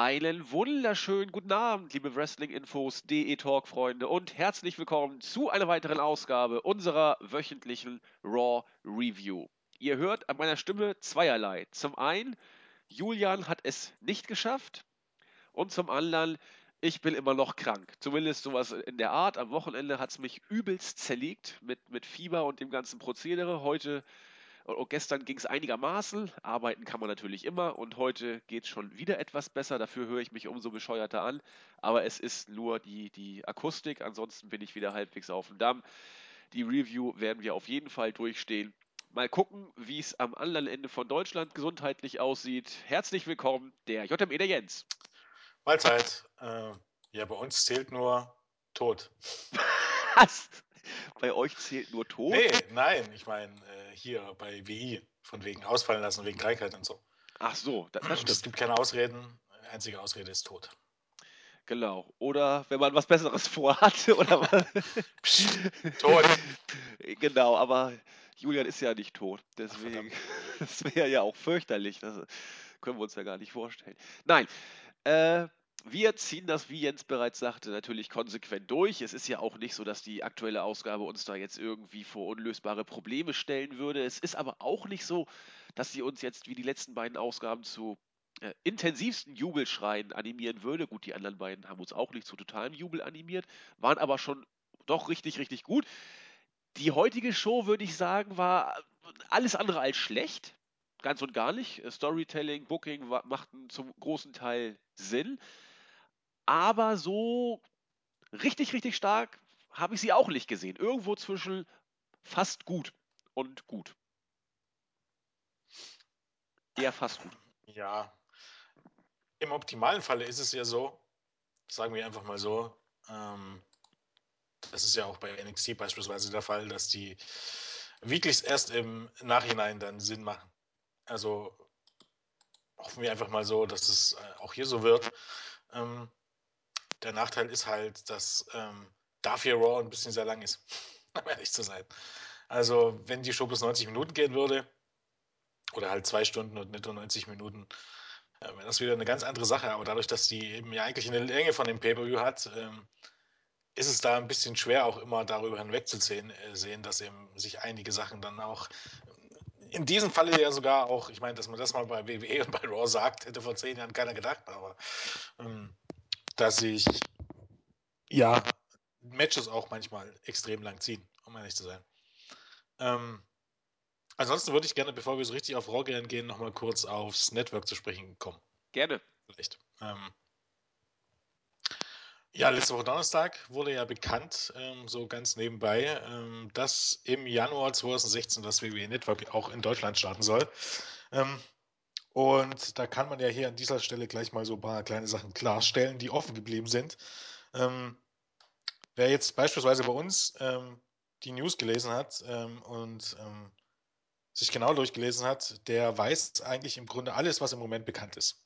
Einen wunderschönen guten Abend, liebe Wrestling-Infos, DE Talk-Freunde und herzlich willkommen zu einer weiteren Ausgabe unserer wöchentlichen Raw Review. Ihr hört an meiner Stimme zweierlei. Zum einen, Julian hat es nicht geschafft und zum anderen, ich bin immer noch krank. Zumindest sowas in der Art. Am Wochenende hat es mich übelst zerlegt mit, mit Fieber und dem ganzen Prozedere. Heute und gestern ging es einigermaßen. Arbeiten kann man natürlich immer und heute geht es schon wieder etwas besser. Dafür höre ich mich umso bescheuerter an. Aber es ist nur die, die Akustik. Ansonsten bin ich wieder halbwegs auf dem Damm. Die Review werden wir auf jeden Fall durchstehen. Mal gucken, wie es am anderen Ende von Deutschland gesundheitlich aussieht. Herzlich willkommen, der JME der Jens. Mahlzeit. Äh, ja, bei uns zählt nur Tod. Was? Bei euch zählt nur Tod? Nee, nein, ich meine äh, hier bei WI, von wegen ausfallen lassen, wegen Krankheit und so. Ach so, das, das stimmt. Es gibt keine Ausreden, die einzige Ausrede ist Tod. Genau. Oder wenn man was Besseres vorhat. Oder tot. Genau, aber Julian ist ja nicht tot. Deswegen, Ach, das wäre ja auch fürchterlich. Das können wir uns ja gar nicht vorstellen. Nein, äh, wir ziehen das, wie Jens bereits sagte, natürlich konsequent durch. Es ist ja auch nicht so, dass die aktuelle Ausgabe uns da jetzt irgendwie vor unlösbare Probleme stellen würde. Es ist aber auch nicht so, dass sie uns jetzt wie die letzten beiden Ausgaben zu äh, intensivsten Jubelschreien animieren würde. Gut, die anderen beiden haben uns auch nicht zu totalem Jubel animiert, waren aber schon doch richtig, richtig gut. Die heutige Show, würde ich sagen, war alles andere als schlecht. Ganz und gar nicht. Storytelling, Booking machten zum großen Teil Sinn aber so richtig, richtig stark habe ich sie auch nicht gesehen. Irgendwo zwischen fast gut und gut. Eher fast gut. Ja. Im optimalen Falle ist es ja so, sagen wir einfach mal so, ähm, das ist ja auch bei NXT beispielsweise der Fall, dass die Weeklies erst im Nachhinein dann Sinn machen. Also hoffen wir einfach mal so, dass es äh, auch hier so wird. Ähm, der Nachteil ist halt, dass ähm, dafür Raw ein bisschen sehr lang ist, um ehrlich zu sein. Also, wenn die Show bis 90 Minuten gehen würde, oder halt zwei Stunden und nicht nur 90 Minuten, äh, wäre das wieder eine ganz andere Sache. Aber dadurch, dass die eben ja eigentlich eine Länge von dem Pay-Per-View hat, ähm, ist es da ein bisschen schwer, auch immer darüber hinwegzusehen, äh, sehen, dass eben sich einige Sachen dann auch in diesem Falle ja sogar auch, ich meine, dass man das mal bei WWE und bei Raw sagt, hätte vor zehn Jahren keiner gedacht, aber ähm, dass sich ja Matches auch manchmal extrem lang ziehen, um ehrlich zu sein. Ähm, ansonsten würde ich gerne, bevor wir so richtig auf Raw gehen, nochmal kurz aufs Network zu sprechen kommen. Gerne. Vielleicht. Ähm, ja, letzte Woche Donnerstag wurde ja bekannt, ähm, so ganz nebenbei, ähm, dass im Januar 2016 das WWE Network auch in Deutschland starten soll. Ähm, und da kann man ja hier an dieser Stelle gleich mal so ein paar kleine Sachen klarstellen, die offen geblieben sind. Ähm, wer jetzt beispielsweise bei uns ähm, die News gelesen hat ähm, und ähm, sich genau durchgelesen hat, der weiß eigentlich im Grunde alles, was im Moment bekannt ist.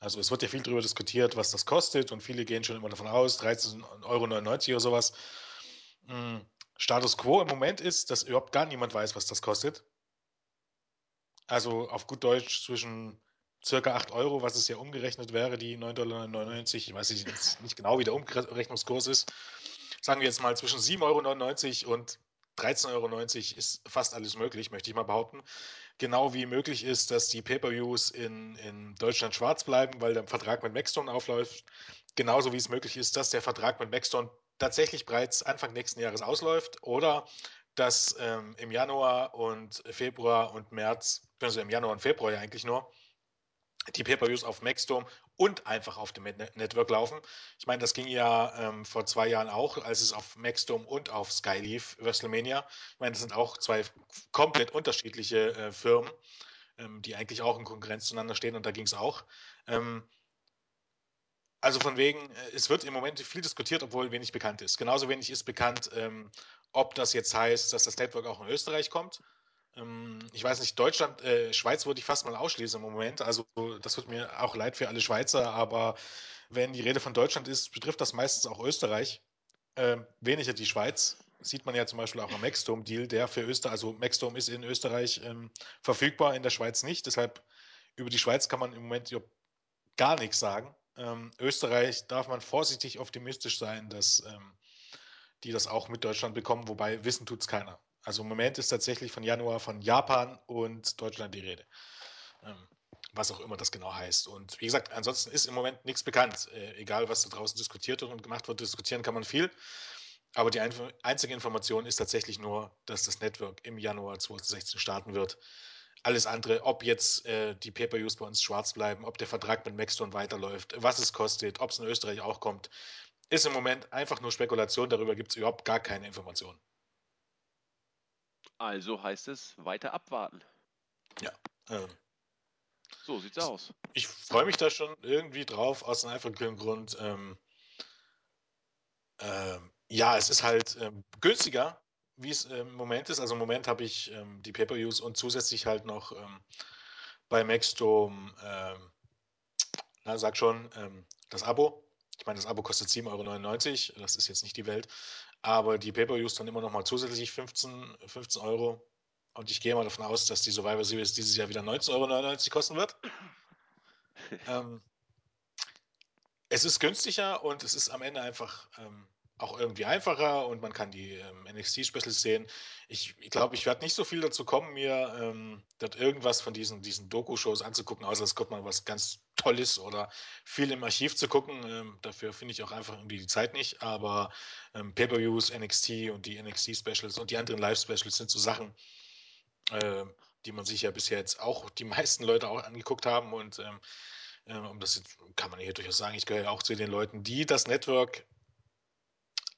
Also es wird ja viel darüber diskutiert, was das kostet und viele gehen schon immer davon aus, 13,99 Euro oder sowas. Hm, Status quo im Moment ist, dass überhaupt gar niemand weiß, was das kostet. Also auf gut Deutsch zwischen circa 8 Euro, was es ja umgerechnet wäre, die 9,99 Dollar. Ich weiß jetzt nicht genau, wie der Umrechnungskurs ist. Sagen wir jetzt mal zwischen 7,99 Euro und 13,90 Euro ist fast alles möglich, möchte ich mal behaupten. Genau wie möglich ist, dass die Pay-Per-Views in, in Deutschland schwarz bleiben, weil der Vertrag mit Maxstone aufläuft. Genauso wie es möglich ist, dass der Vertrag mit Maxstone tatsächlich bereits Anfang nächsten Jahres ausläuft oder dass ähm, im Januar und Februar und März, also im Januar und Februar ja eigentlich nur, die Pay-Per-Views auf Maxdome und einfach auf dem Network laufen. Ich meine, das ging ja ähm, vor zwei Jahren auch, als es auf Maxdome und auf Sky lief, WrestleMania. Ich meine, das sind auch zwei komplett unterschiedliche äh, Firmen, ähm, die eigentlich auch in Konkurrenz zueinander stehen und da ging es auch. Ähm, also von wegen, äh, es wird im Moment viel diskutiert, obwohl wenig bekannt ist. Genauso wenig ist bekannt, ähm, ob das jetzt heißt, dass das Network auch in Österreich kommt. Ähm, ich weiß nicht, Deutschland, äh, Schweiz würde ich fast mal ausschließen im Moment. Also das tut mir auch leid für alle Schweizer, aber wenn die Rede von Deutschland ist, betrifft das meistens auch Österreich. Ähm, weniger die Schweiz. Sieht man ja zum Beispiel auch am Maxdome-Deal, der für Österreich, also Maxdome ist in Österreich ähm, verfügbar, in der Schweiz nicht. Deshalb über die Schweiz kann man im Moment gar nichts sagen. Ähm, Österreich darf man vorsichtig optimistisch sein, dass ähm, die das auch mit Deutschland bekommen, wobei wissen tut es keiner. Also im Moment ist tatsächlich von Januar von Japan und Deutschland die Rede. Ähm, was auch immer das genau heißt. Und wie gesagt, ansonsten ist im Moment nichts bekannt. Äh, egal, was da draußen diskutiert und gemacht wird, diskutieren kann man viel. Aber die ein einzige Information ist tatsächlich nur, dass das Network im Januar 2016 starten wird. Alles andere, ob jetzt äh, die Pay-Per-Views bei uns schwarz bleiben, ob der Vertrag mit Maxstone weiterläuft, was es kostet, ob es in Österreich auch kommt, ist im Moment einfach nur Spekulation. Darüber gibt es überhaupt gar keine Informationen. Also heißt es weiter abwarten. Ja. Ähm, so sieht's aus. Ich freue mich da schon irgendwie drauf, aus einem einfachen Grund. Ähm, ähm, ja, es ist halt ähm, günstiger, wie es ähm, im Moment ist. Also im Moment habe ich ähm, die Pay-Per-Views und zusätzlich halt noch bei Maxdome, na, sag schon, das Abo. Ich meine, das Abo kostet 7,99 Euro, das ist jetzt nicht die Welt. Aber die Pay-Per-Views dann immer noch mal zusätzlich 15, 15 Euro. Und ich gehe mal davon aus, dass die Survivor Series dieses Jahr wieder 19,99 Euro kosten wird. ähm, es ist günstiger und es ist am Ende einfach ähm, auch irgendwie einfacher und man kann die ähm, NXT-Specials sehen. Ich glaube, ich, glaub, ich werde nicht so viel dazu kommen, mir ähm, dort irgendwas von diesen, diesen Doku-Shows anzugucken, außer es kommt mal was ganz Tolles oder viel im Archiv zu gucken. Ähm, dafür finde ich auch einfach irgendwie die Zeit nicht. Aber ähm, Pay-Per-Views, NXT und die NXT-Specials und die anderen Live-Specials sind so Sachen, äh, die man sich ja bisher jetzt auch die meisten Leute auch angeguckt haben und ähm, äh, um das kann man hier durchaus sagen, ich gehöre auch zu den Leuten, die das Network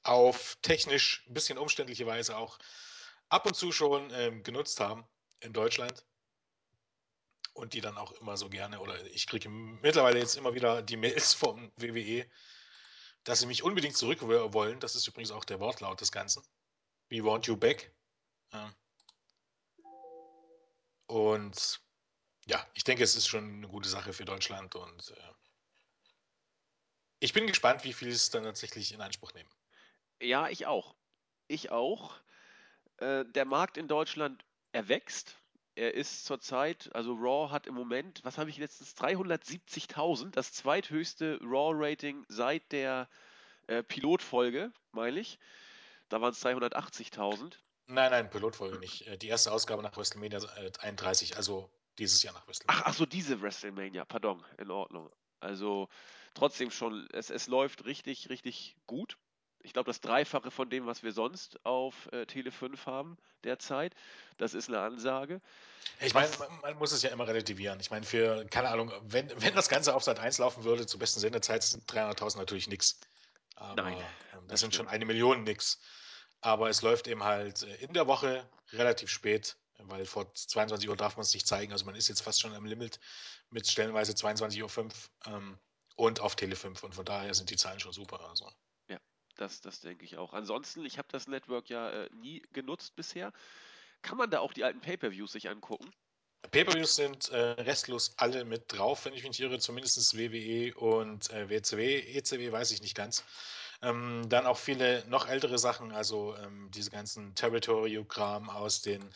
auf technisch ein bisschen umständliche Weise auch ab und zu schon ähm, genutzt haben in Deutschland. Und die dann auch immer so gerne, oder ich kriege mittlerweile jetzt immer wieder die Mails vom WWE, dass sie mich unbedingt zurück wollen. Das ist übrigens auch der Wortlaut des Ganzen. We want you back. Ja. Und ja, ich denke, es ist schon eine gute Sache für Deutschland und äh, ich bin gespannt, wie viel es dann tatsächlich in Anspruch nehmen. Ja, ich auch. Ich auch. Äh, der Markt in Deutschland erwächst. Er ist zurzeit, also Raw hat im Moment, was habe ich letztens, 370.000, das zweithöchste Raw-Rating seit der äh, Pilotfolge, meine ich. Da waren es 380.000. Nein, nein, Pilotfolge nicht. Äh, die erste Ausgabe nach WrestleMania 31, äh, also dieses Jahr nach WrestleMania. Ach, ach so, diese WrestleMania, pardon, in Ordnung. Also trotzdem schon, es, es läuft richtig, richtig gut. Ich glaube, das Dreifache von dem, was wir sonst auf äh, Tele 5 haben derzeit. Das ist eine Ansage. Ich meine, man, man, muss es ja immer relativieren. Ich meine, für, keine Ahnung, wenn, wenn das Ganze auf Sat 1 laufen würde, zur besten Sendezeit sind 300.000 natürlich nichts. Nein. Ähm, das, das sind schon eine Million nix. Aber es läuft eben halt äh, in der Woche relativ spät, weil vor 22 Uhr darf man es nicht zeigen. Also man ist jetzt fast schon am Limit mit stellenweise 22.05 Uhr ähm, und auf Tele 5. Und von daher sind die Zahlen schon super. Also. Das, das denke ich auch. Ansonsten, ich habe das Network ja äh, nie genutzt bisher. Kann man da auch die alten Pay-Per-Views sich angucken? Pay-Per-Views sind äh, restlos alle mit drauf, wenn ich mich irre, zumindest WWE und äh, WCW. ECW weiß ich nicht ganz. Ähm, dann auch viele noch ältere Sachen, also ähm, diese ganzen Territory-Kram aus den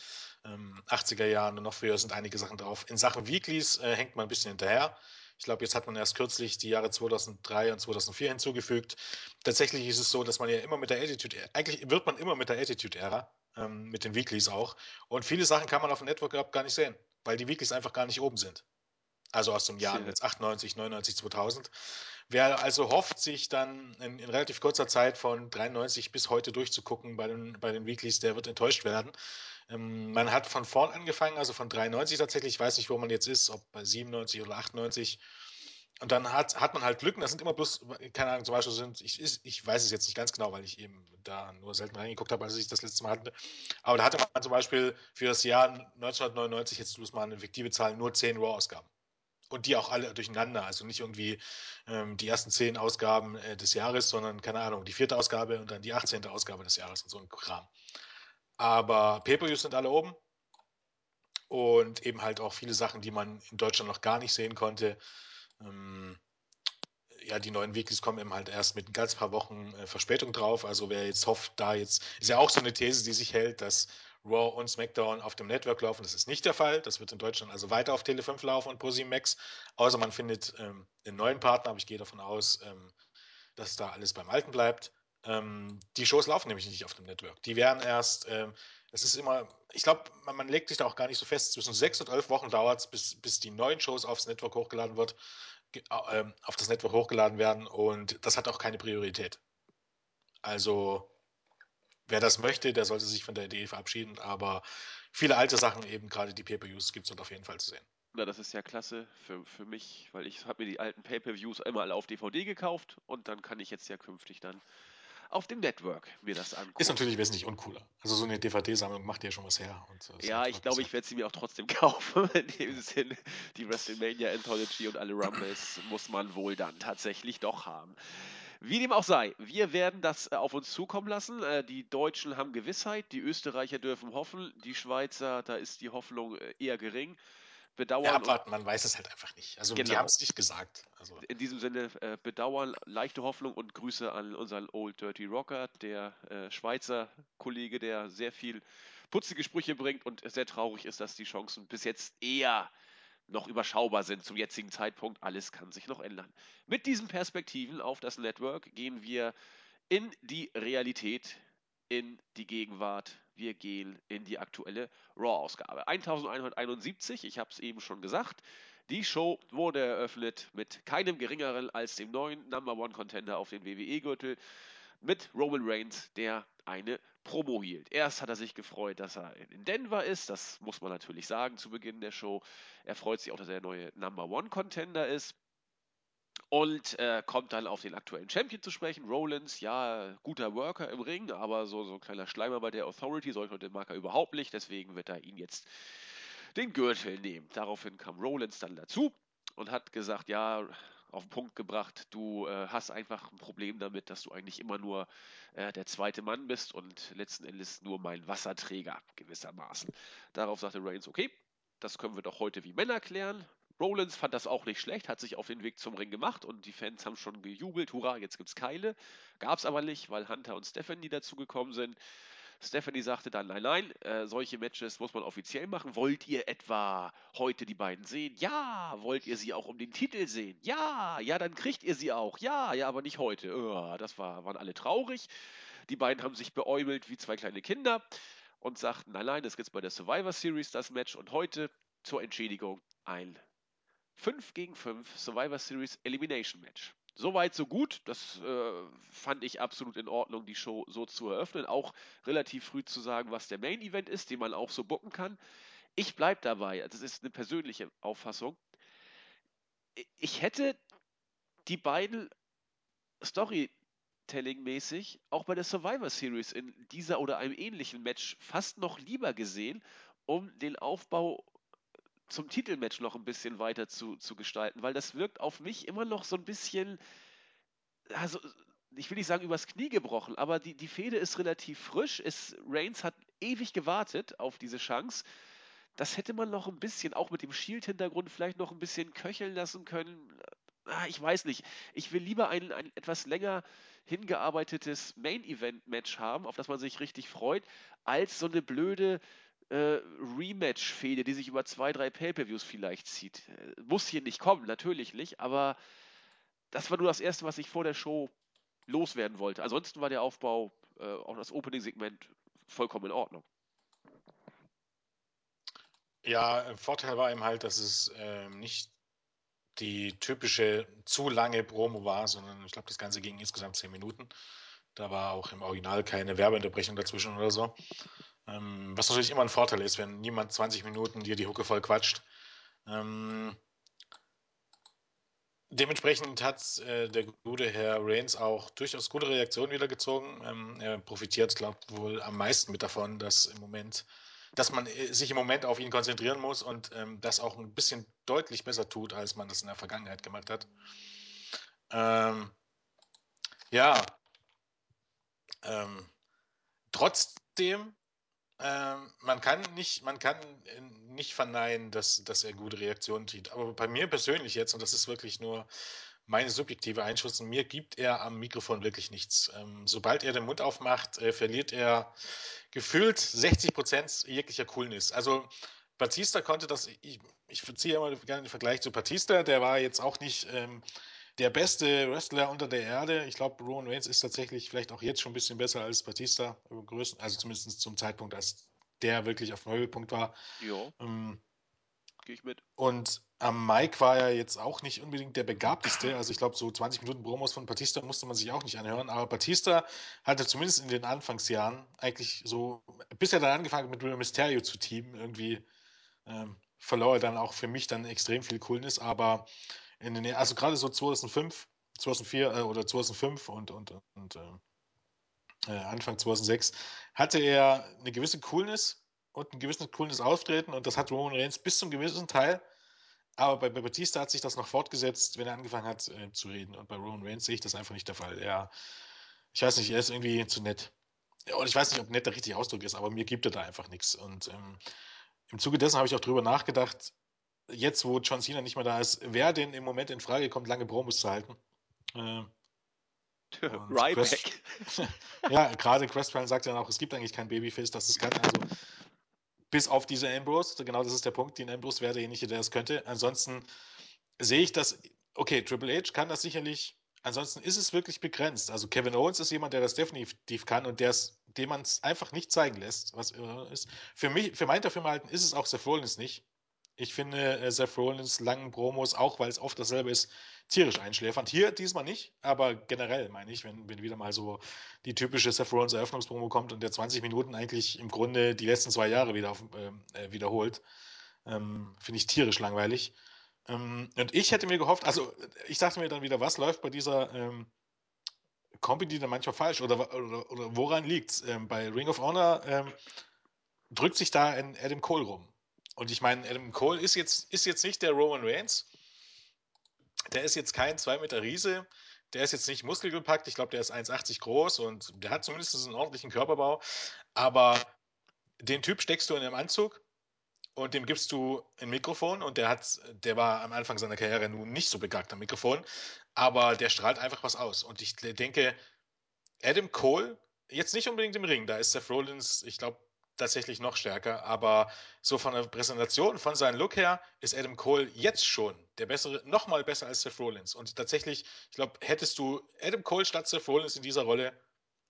ähm, 80er Jahren und noch früher sind einige Sachen drauf. In Sachen Weeklies äh, hängt man ein bisschen hinterher. Ich glaube, jetzt hat man erst kürzlich die Jahre 2003 und 2004 hinzugefügt. Tatsächlich ist es so, dass man ja immer mit der Attitude, eigentlich wird man immer mit der Attitude-Ära, ähm, mit den Weeklies auch. Und viele Sachen kann man auf dem Network überhaupt gar nicht sehen, weil die Weeklies einfach gar nicht oben sind. Also aus dem Jahr jetzt 98, 99, 2000. Wer also hofft, sich dann in, in, relativ kurzer Zeit von 93 bis heute durchzugucken bei den, bei den Weeklies, der wird enttäuscht werden. Ähm, man hat von vorn angefangen, also von 93 tatsächlich. Ich weiß nicht, wo man jetzt ist, ob bei 97 oder 98. Und dann hat, hat man halt Glück, das sind immer bloß, keine Ahnung, zum Beispiel sind, ich, ich weiß es jetzt nicht ganz genau, weil ich eben da nur selten reingeguckt habe, als ich das letzte Mal hatte. Aber da hatte man zum Beispiel für das Jahr 1999, jetzt bloß mal eine fiktive Zahl, nur 10 Raw-Ausgaben. Und die auch alle durcheinander. Also nicht irgendwie ähm, die ersten 10 Ausgaben äh, des Jahres, sondern, keine Ahnung, die vierte Ausgabe und dann die 18. Ausgabe des Jahres und so ein Kram. Aber Pay-Per-Views sind alle oben. Und eben halt auch viele Sachen, die man in Deutschland noch gar nicht sehen konnte. Ähm, ja, die neuen Weeklies kommen eben halt erst mit ein ganz paar Wochen äh, Verspätung drauf. Also wer jetzt hofft, da jetzt, ist ja auch so eine These, die sich hält, dass Raw und SmackDown auf dem Network laufen. Das ist nicht der Fall. Das wird in Deutschland also weiter auf Tele 5 laufen und ProSieben Max. Außer man findet ähm, einen neuen Partner, aber ich gehe davon aus, ähm, dass da alles beim Alten bleibt. Ähm, die Shows laufen nämlich nicht auf dem Network. Die werden erst, ähm, es ist immer, ich glaube, man, man, legt sich da auch gar nicht so fest, zwischen sechs und elf Wochen dauert es, bis, bis die neuen Shows aufs Network hochgeladen wird, äh, auf das Network hochgeladen werden und das hat auch keine Priorität. Also wer das möchte, der sollte sich von der Idee verabschieden, aber viele alte Sachen, eben gerade die Pay-Per-Views, gibt es dort auf jeden Fall zu sehen. Na, das ist ja klasse für, für mich, weil ich habe mir die alten Pay-Per-Views einmal auf DVD gekauft und dann kann ich jetzt ja künftig dann auf dem Network mir das angucken. Ist natürlich wesentlich uncooler. Also so eine DVD-Sammlung macht ja schon was her. Und, ja, ich glaube, ich werde sie mir auch trotzdem kaufen. In dem Sinne, die WrestleMania Anthology und alle Rumbles muss man wohl dann tatsächlich doch haben. Wie dem auch sei, wir werden das äh, auf uns zukommen lassen. Äh, die Deutschen haben Gewissheit, die Österreicher dürfen hoffen, die Schweizer, da ist die Hoffnung äh, eher gering bedauern. Ja, abwarten, man weiß es halt einfach nicht. Also genau. die haben es nicht gesagt. Also. In diesem Sinne äh, bedauern, leichte Hoffnung und Grüße an unseren Old Dirty Rocker, der äh, Schweizer Kollege, der sehr viel putzige Sprüche bringt und sehr traurig ist, dass die Chancen bis jetzt eher noch überschaubar sind zum jetzigen Zeitpunkt. Alles kann sich noch ändern. Mit diesen Perspektiven auf das Network gehen wir in die Realität, in die Gegenwart wir gehen in die aktuelle Raw-Ausgabe. 1171, ich habe es eben schon gesagt. Die Show wurde eröffnet mit keinem geringeren als dem neuen Number One Contender auf den WWE-Gürtel, mit Roman Reigns, der eine Promo hielt. Erst hat er sich gefreut, dass er in Denver ist, das muss man natürlich sagen zu Beginn der Show. Er freut sich auch, dass er der neue Number One Contender ist und äh, kommt dann auf den aktuellen Champion zu sprechen. Rollins, ja, guter Worker im Ring, aber so, so ein kleiner Schleimer bei der Authority, solche Leute mag er überhaupt nicht, deswegen wird er ihn jetzt den Gürtel nehmen. Daraufhin kam Rollins dann dazu und hat gesagt, ja, auf den Punkt gebracht, du äh, hast einfach ein Problem damit, dass du eigentlich immer nur äh, der zweite Mann bist und letzten Endes nur mein Wasserträger gewissermaßen. Darauf sagte Reigns, okay, das können wir doch heute wie Männer klären. Rollins fand das auch nicht schlecht, hat sich auf den Weg zum Ring gemacht und die Fans haben schon gejubelt, hurra, jetzt gibt's Keile. Gab's aber nicht, weil Hunter und Stephanie dazugekommen sind. Stephanie sagte dann, nein, nein, äh, solche Matches muss man offiziell machen. Wollt ihr etwa heute die beiden sehen? Ja. Wollt ihr sie auch um den Titel sehen? Ja. Ja, dann kriegt ihr sie auch. Ja, ja, aber nicht heute. Oh, das war, waren alle traurig. Die beiden haben sich beäumelt wie zwei kleine Kinder und sagten, nein, nein, das gibt's bei der Survivor Series, das Match. Und heute zur Entschädigung ein 5 gegen 5 Survivor Series Elimination Match. Soweit, so gut. Das äh, fand ich absolut in Ordnung, die Show so zu eröffnen. Auch relativ früh zu sagen, was der Main Event ist, den man auch so bucken kann. Ich bleibe dabei. Das ist eine persönliche Auffassung. Ich hätte die beiden Storytelling-mäßig auch bei der Survivor Series in dieser oder einem ähnlichen Match fast noch lieber gesehen, um den Aufbau zum Titelmatch noch ein bisschen weiter zu, zu gestalten, weil das wirkt auf mich immer noch so ein bisschen, also ich will nicht sagen übers Knie gebrochen, aber die, die Fehde ist relativ frisch. Es, Reigns hat ewig gewartet auf diese Chance. Das hätte man noch ein bisschen, auch mit dem Shield-Hintergrund, vielleicht noch ein bisschen köcheln lassen können. Ah, ich weiß nicht. Ich will lieber ein, ein etwas länger hingearbeitetes Main-Event-Match haben, auf das man sich richtig freut, als so eine blöde äh, Rematch-Fehde, die sich über zwei, drei Pay-Per-Views vielleicht zieht. Äh, muss hier nicht kommen, natürlich nicht, aber das war nur das Erste, was ich vor der Show loswerden wollte. Ansonsten war der Aufbau, äh, auch das Opening-Segment, vollkommen in Ordnung. Ja, Vorteil war eben halt, dass es ähm, nicht die typische zu lange Promo war, sondern ich glaube, das Ganze ging insgesamt zehn Minuten. Da war auch im Original keine Werbeunterbrechung dazwischen oder so. Ähm, was natürlich immer ein Vorteil ist, wenn niemand 20 Minuten dir die Hucke voll quatscht. Ähm, dementsprechend hat äh, der gute Herr Reigns auch durchaus gute Reaktionen wiedergezogen. Ähm, er profitiert, glaube ich, wohl am meisten mit davon, dass im Moment, dass man äh, sich im Moment auf ihn konzentrieren muss und ähm, das auch ein bisschen deutlich besser tut, als man das in der Vergangenheit gemacht hat. Ähm, ja. Ähm, trotzdem man kann nicht, man kann äh, nicht verneinen, dass, dass er gute Reaktionen zieht. Aber bei mir persönlich jetzt, und das ist wirklich nur meine subjektive Einschätzung, mir gibt er am Mikrofon wirklich nichts. Ähm, sobald er den Mund aufmacht, äh, verliert er gefühlt 60 Prozent jeglicher Coolness. Also Batista konnte das, ich, ich ziehe immer gerne den Vergleich zu Batista, der war jetzt auch nicht ähm, der beste Wrestler unter der Erde. Ich glaube, Roman Reigns ist tatsächlich vielleicht auch jetzt schon ein bisschen besser als Batista, also zumindest zum Zeitpunkt, als der wirklich auf dem Höhepunkt war. Ja. Ähm, Gehe ich mit. Und am Mike war er jetzt auch nicht unbedingt der begabteste. Also ich glaube, so 20 Minuten Promos von Batista musste man sich auch nicht anhören. Aber Batista hatte zumindest in den Anfangsjahren eigentlich so, bis er dann angefangen hat mit Real Mysterio zu teamen, irgendwie ähm, verlor er dann auch für mich dann extrem viel Coolness. Aber in den, also gerade so 2005, 2004 äh, oder 2005 und, und, und äh, äh Anfang 2006 hatte er eine gewisse Coolness und ein gewisses cooles Auftreten und das hat Roman Reigns bis zum gewissen Teil. Aber bei, bei Batista hat sich das noch fortgesetzt, wenn er angefangen hat äh, zu reden. Und bei Roman Reigns sehe ich das einfach nicht der Fall. Er, ich weiß nicht, er ist irgendwie zu nett. Und ich weiß nicht, ob nett der richtige Ausdruck ist, aber mir gibt er da einfach nichts. Und ähm, im Zuge dessen habe ich auch drüber nachgedacht, jetzt wo John Cena nicht mehr da ist, wer denn im Moment in Frage kommt, lange Promos zu halten. Äh, Ryback. ja, gerade Crestfallen sagt ja auch, es gibt eigentlich kein Babyface, das ist kein, also bis auf diese Ambrose, genau das ist der Punkt, den Ambrose wäre derjenige, der das könnte. Ansonsten sehe ich das, okay, Triple H kann das sicherlich, ansonsten ist es wirklich begrenzt. Also Kevin Owens ist jemand, der das definitiv kann und dem man es einfach nicht zeigen lässt, was ist. Für mich, für mein Dafürhalten ist es auch Seth Rollins nicht. Ich finde äh, Seth Rollins langen Promos, auch weil es oft dasselbe ist, tierisch einschläfernd. Hier diesmal nicht, aber generell meine ich, wenn, wenn wieder mal so die typische Seth Rollins Eröffnungspromo kommt und der 20 Minuten eigentlich im Grunde die letzten zwei Jahre wieder auf, ähm, äh, wiederholt, ähm, finde ich tierisch langweilig. Ähm, und ich hätte mir gehofft, also ich dachte mir dann wieder, was läuft bei dieser ähm, Company dann manchmal falsch oder, oder, oder woran liegt es? Ähm, bei Ring of Honor ähm, drückt sich da ein Adam Cole rum. Und ich meine, Adam Cole ist jetzt, ist jetzt nicht der Roman Reigns. Der ist jetzt kein 2 Meter Riese. Der ist jetzt nicht muskelgepackt. Ich glaube, der ist 1,80 groß und der hat zumindest einen ordentlichen Körperbau. Aber den Typ steckst du in einem Anzug und dem gibst du ein Mikrofon und der hat, der war am Anfang seiner Karriere nun nicht so begagt am Mikrofon, aber der strahlt einfach was aus. Und ich denke, Adam Cole, jetzt nicht unbedingt im Ring, da ist Seth Rollins, ich glaube, tatsächlich noch stärker, aber so von der Präsentation, von seinem Look her, ist Adam Cole jetzt schon der bessere, noch mal besser als Seth Rollins. Und tatsächlich, ich glaube, hättest du Adam Cole statt Seth Rollins in dieser Rolle,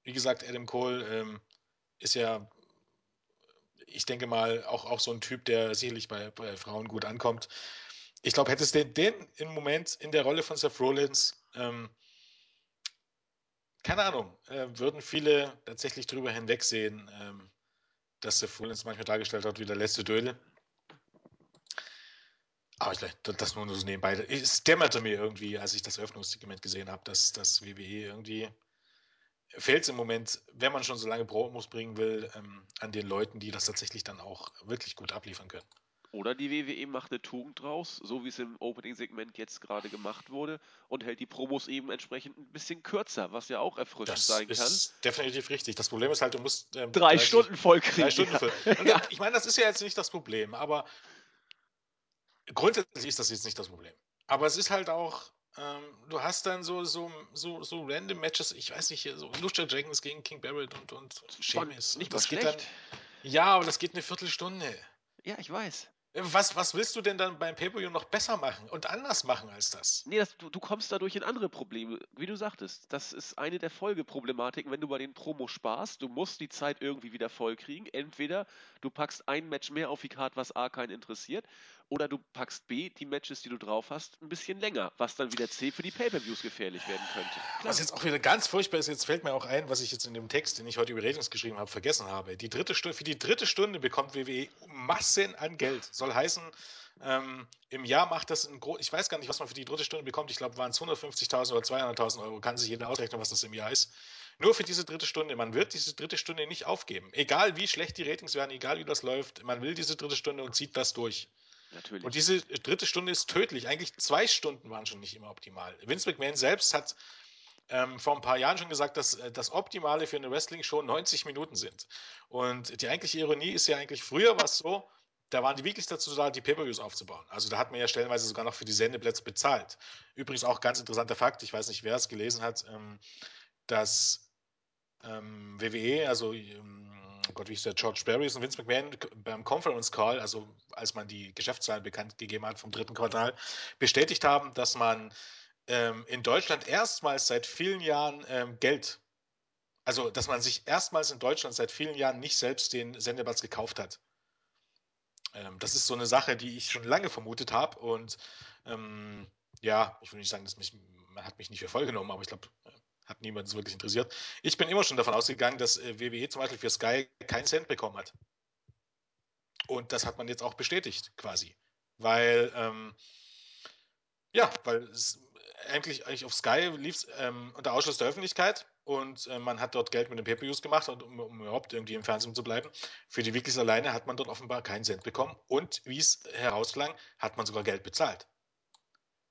wie gesagt, Adam Cole ähm, ist ja, ich denke mal, auch, auch so ein Typ, der sicherlich bei, bei Frauen gut ankommt. Ich glaube, hättest du den, den im Moment in der Rolle von Seth Rollins, ähm, keine Ahnung, äh, würden viele tatsächlich drüber hinwegsehen, ähm, dass der Fullens manchmal dargestellt hat wie der letzte Dödel. Aber ich, das nur so nebenbei. Es dämmerte mir irgendwie, als ich das Öffnungssegment gesehen habe, dass das WWE irgendwie fehlt im Moment, wenn man schon so lange Promos bringen will, ähm, an den Leuten, die das tatsächlich dann auch wirklich gut abliefern können. Oder die WWE macht eine Tugend draus, so wie es im Opening-Segment jetzt gerade gemacht wurde, und hält die Promos eben entsprechend ein bisschen kürzer, was ja auch erfrischend das sein kann. Das ist definitiv richtig. Das Problem ist halt, du musst. Ähm, drei 30, Stunden voll kriegen. Drei Stunden voll. Und ja. Ich meine, das ist ja jetzt nicht das Problem, aber grundsätzlich ist das jetzt nicht das Problem. Aber es ist halt auch. Ähm, du hast dann so, so, so, so random Matches, ich weiß nicht, so Lucha Dragons gegen King Barrett und, und Sheamus. Nicht das geht dann. Ja, aber das geht eine Viertelstunde. Ja, ich weiß. Was, was willst du denn dann beim Pay-Per-View noch besser machen und anders machen als das? Nee, das, du, du kommst dadurch in andere Probleme. Wie du sagtest, das ist eine der Folgeproblematiken, wenn du bei den Promos sparst. Du musst die Zeit irgendwie wieder voll kriegen. Entweder du packst ein Match mehr auf die Karte, was A keinen interessiert, oder du packst B, die Matches, die du drauf hast, ein bisschen länger, was dann wieder C für die Pay-Per-Views gefährlich werden könnte. Klar. Was jetzt auch wieder ganz furchtbar ist, jetzt fällt mir auch ein, was ich jetzt in dem Text, den ich heute über Ratings geschrieben habe, vergessen habe. Die dritte Stunde, für die dritte Stunde bekommt WWE Massen an Geld. Soll heißen, ähm, im Jahr macht das ein groß, ich weiß gar nicht, was man für die dritte Stunde bekommt. Ich glaube, waren es 150.000 oder 200.000 Euro. Kann sich jeder ausrechnen, was das im Jahr ist. Nur für diese dritte Stunde. Man wird diese dritte Stunde nicht aufgeben. Egal wie schlecht die Ratings werden, egal wie das läuft, man will diese dritte Stunde und zieht das durch. Natürlich. Und diese dritte Stunde ist tödlich. Eigentlich zwei Stunden waren schon nicht immer optimal. Vince McMahon selbst hat ähm, vor ein paar Jahren schon gesagt, dass äh, das Optimale für eine Wrestling-Show 90 Minuten sind. Und die eigentliche Ironie ist ja eigentlich, früher war es so, da waren die wirklich dazu da, die Pay-Per-Views aufzubauen. Also da hat man ja stellenweise sogar noch für die Sendeplätze bezahlt. Übrigens auch ganz interessanter Fakt, ich weiß nicht, wer es gelesen hat, ähm, dass ähm, WWE, also ähm, Gott, wie ist der, George Barry und Vince McMahon beim Conference Call, also als man die Geschäftszahlen bekannt gegeben hat vom dritten Quartal, bestätigt haben, dass man ähm, in Deutschland erstmals seit vielen Jahren ähm, Geld, also dass man sich erstmals in Deutschland seit vielen Jahren nicht selbst den Sendeplatz gekauft hat. Ähm, das ist so eine Sache, die ich schon lange vermutet habe und ähm, ja, ich will nicht sagen, dass mich, man hat mich nicht für voll genommen, aber ich glaube, hat niemanden so wirklich interessiert. Ich bin immer schon davon ausgegangen, dass äh, WWE zum Beispiel für Sky keinen Cent bekommen hat. Und das hat man jetzt auch bestätigt, quasi. Weil, ähm, ja, weil es eigentlich, eigentlich auf Sky lief es ähm, unter Ausschluss der Öffentlichkeit und äh, man hat dort Geld mit den Pay-Per-Views gemacht, um, um, überhaupt irgendwie im Fernsehen zu bleiben. Für die Weeklies alleine hat man dort offenbar keinen Cent bekommen und wie es herausklang, hat man sogar Geld bezahlt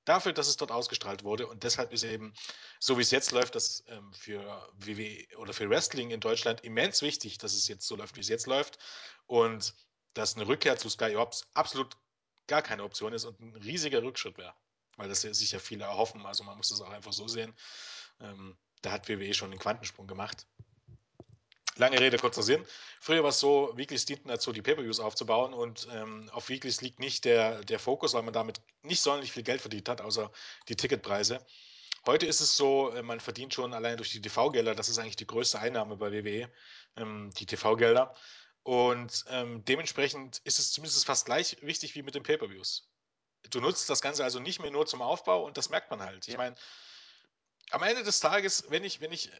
dafür, dass es dort ausgestrahlt wurde. Und deshalb ist eben, so wie es jetzt läuft, das ähm, für WWE oder für Wrestling in Deutschland immens wichtig, dass es jetzt so läuft, wie es jetzt läuft. Und dass eine Rückkehr zu Sky Ops absolut gar keine Option ist und ein riesiger Rückschritt wäre. Weil das sich ja viele erhoffen. Also man muss das auch einfach so sehen. Ähm, da hat WWE schon den Quantensprung gemacht. Lange Rede, kurzer Sinn. Früher war es so, Weeklies dienten dazu, die Pay-Per-Views aufzubauen und ähm, auf Weeklies liegt nicht der, der Fokus, weil man damit nicht sonderlich viel Geld verdient hat, außer die Ticketpreise. Heute ist es so, äh, man verdient schon allein durch die TV-Gelder, das ist eigentlich die größte Einnahme bei WWE, ähm, die TV-Gelder. Und ähm, dementsprechend ist es zumindest fast gleich wichtig wie mit den Pay-Per-Views. Du nutzt das Ganze also nicht mehr nur zum Aufbau und das merkt man halt. Ich meine, am Ende des Tages, wenn ich, wenn ich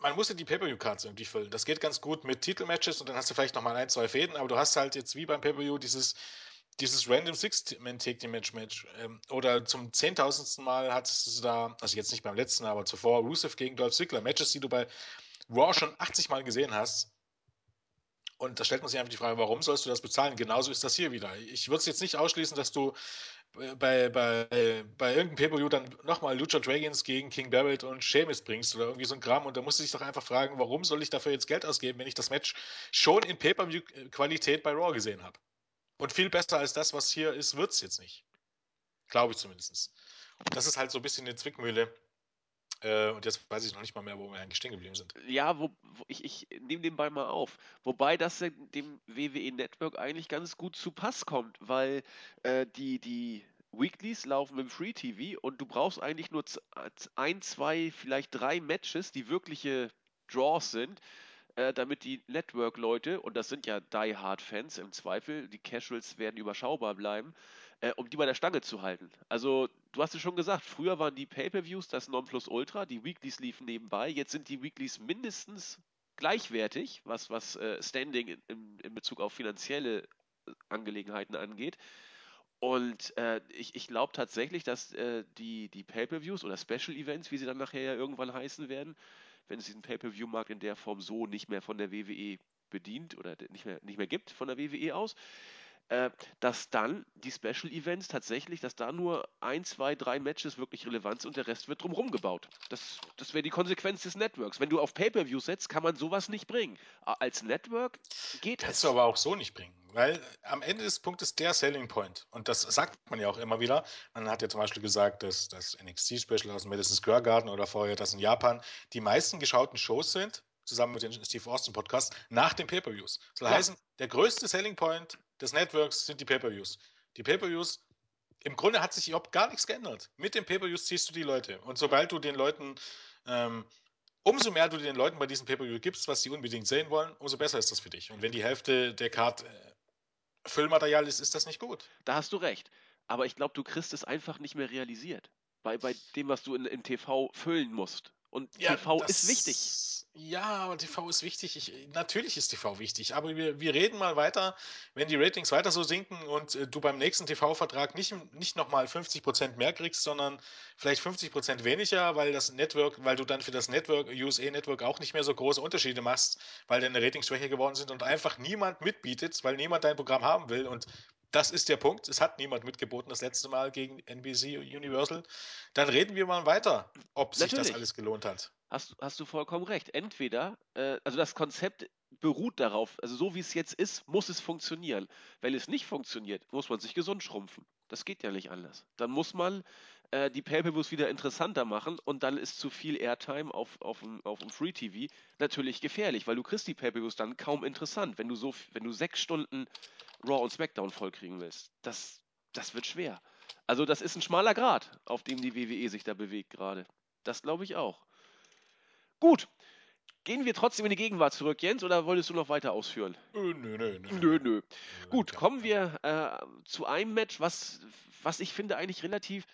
man muss ja die Pay-Per-View-Cards irgendwie füllen. Das geht ganz gut mit Titelmatches und dann hast du vielleicht nochmal ein, zwei Fäden, aber du hast halt jetzt wie beim Pay-Per-View dieses, dieses Random Six-Man-Take-Match-Match. Ähm, oder zum zehntausendsten Mal hattest du da, also jetzt nicht beim letzten, aber zuvor, Rusev gegen Dolph Ziggler. Matches, die du bei Raw schon 80 Mal gesehen hast. Und da stellt man sich einfach die Frage, warum sollst du das bezahlen? Genauso ist das hier wieder. Ich würde es jetzt nicht ausschließen, dass du bei, bei, bei irgendeinem Pay-Per-View dann nochmal Lucha Dragons gegen King Barrett und Sheamus bringst oder irgendwie so ein Kram und da musst du dich doch einfach fragen, warum soll ich dafür jetzt Geld ausgeben, wenn ich das Match schon in Pay-Per-View-Qualität bei Raw gesehen habe. Und viel besser als das, was hier ist, wird es jetzt nicht. Glaube ich zumindest. Und das ist halt so ein bisschen eine Zwickmühle. Äh, und jetzt weiß ich noch nicht mal mehr, wo wir eigentlich stehen geblieben sind. Ja, wo, wo ich, ich nehme den Ball mal auf. Wobei das dem WWE Network eigentlich ganz gut zu Pass kommt, weil äh, die, die Weeklies laufen im Free TV und du brauchst eigentlich nur ein, zwei, vielleicht drei Matches, die wirkliche Draws sind, äh, damit die Network-Leute, und das sind ja Die-Hard-Fans im Zweifel, die Casuals werden überschaubar bleiben, äh, um die bei der Stange zu halten. Also, du hast es schon gesagt, früher waren die Pay-Per-Views das Nonplusultra, die Weeklies liefen nebenbei, jetzt sind die Weeklies mindestens gleichwertig, was, was äh, Standing in, in, in Bezug auf finanzielle äh, Angelegenheiten angeht. Und äh, ich, ich glaube tatsächlich, dass äh, die, die Pay-Per-Views oder Special Events, wie sie dann nachher ja irgendwann heißen werden, wenn es diesen Pay-Per-View-Markt in der Form so nicht mehr von der WWE bedient oder nicht mehr, nicht mehr gibt von der WWE aus, äh, dass dann die Special Events tatsächlich, dass da nur ein, zwei, drei Matches wirklich relevant sind und der Rest wird drumherum gebaut. Das, das wäre die Konsequenz des Networks. Wenn du auf Pay-Per-View setzt, kann man sowas nicht bringen. Als Network geht Kannst es. du aber auch so nicht bringen. Weil am Ende des Punktes der Selling Point, und das sagt man ja auch immer wieder, man hat ja zum Beispiel gesagt, dass das NXT-Special aus dem Madison Square Garden oder vorher das in Japan die meisten geschauten Shows sind, zusammen mit dem Steve Austin Podcast, nach den Pay-Per-Views. Das soll ja. heißen, der größte Selling Point des Networks sind die Pay-Per-Views. Die Pay-Per-Views, im Grunde hat sich überhaupt gar nichts geändert. Mit den Pay-Per-Views ziehst du die Leute. Und sobald du den Leuten, ähm, umso mehr du den Leuten bei diesem Pay-Per-View gibst, was sie unbedingt sehen wollen, umso besser ist das für dich. Und wenn die Hälfte der Card äh, Füllmaterial ist, ist das nicht gut. Da hast du recht. Aber ich glaube, du kriegst es einfach nicht mehr realisiert. Bei, bei dem, was du in, in TV füllen musst. Und ja, TV ist wichtig. Ja, aber TV ist wichtig. Ich, natürlich ist TV wichtig. Aber wir, wir reden mal weiter, wenn die Ratings weiter so sinken und äh, du beim nächsten TV-Vertrag nicht, nicht nochmal 50% mehr kriegst, sondern vielleicht 50% weniger, weil das Network, weil du dann für das Network, USA Network auch nicht mehr so große Unterschiede machst, weil deine Ratings schwächer geworden sind und einfach niemand mitbietet, weil niemand dein Programm haben will. Und das ist der Punkt. Es hat niemand mitgeboten das letzte Mal gegen NBC Universal. Dann reden wir mal weiter, ob sich Natürlich. das alles gelohnt hat. hast, hast du vollkommen recht. Entweder, äh, also das Konzept beruht darauf, also so wie es jetzt ist, muss es funktionieren. Wenn es nicht funktioniert, muss man sich gesund schrumpfen. Das geht ja nicht anders. Dann muss man äh, die Pay-Per-Views wieder interessanter machen und dann ist zu viel Airtime auf, auf, dem, auf dem Free TV natürlich gefährlich, weil du kriegst die Pay-Per-Views dann kaum interessant, wenn du so, wenn du sechs Stunden Raw und SmackDown vollkriegen willst. Das, das wird schwer. Also das ist ein schmaler Grad, auf dem die WWE sich da bewegt gerade. Das glaube ich auch. Gut. Gehen wir trotzdem in die Gegenwart zurück, Jens, oder wolltest du noch weiter ausführen? Nö, nö, nö. Nö, nö. Gut, kommen wir äh, zu einem Match, was, was ich finde eigentlich relativ,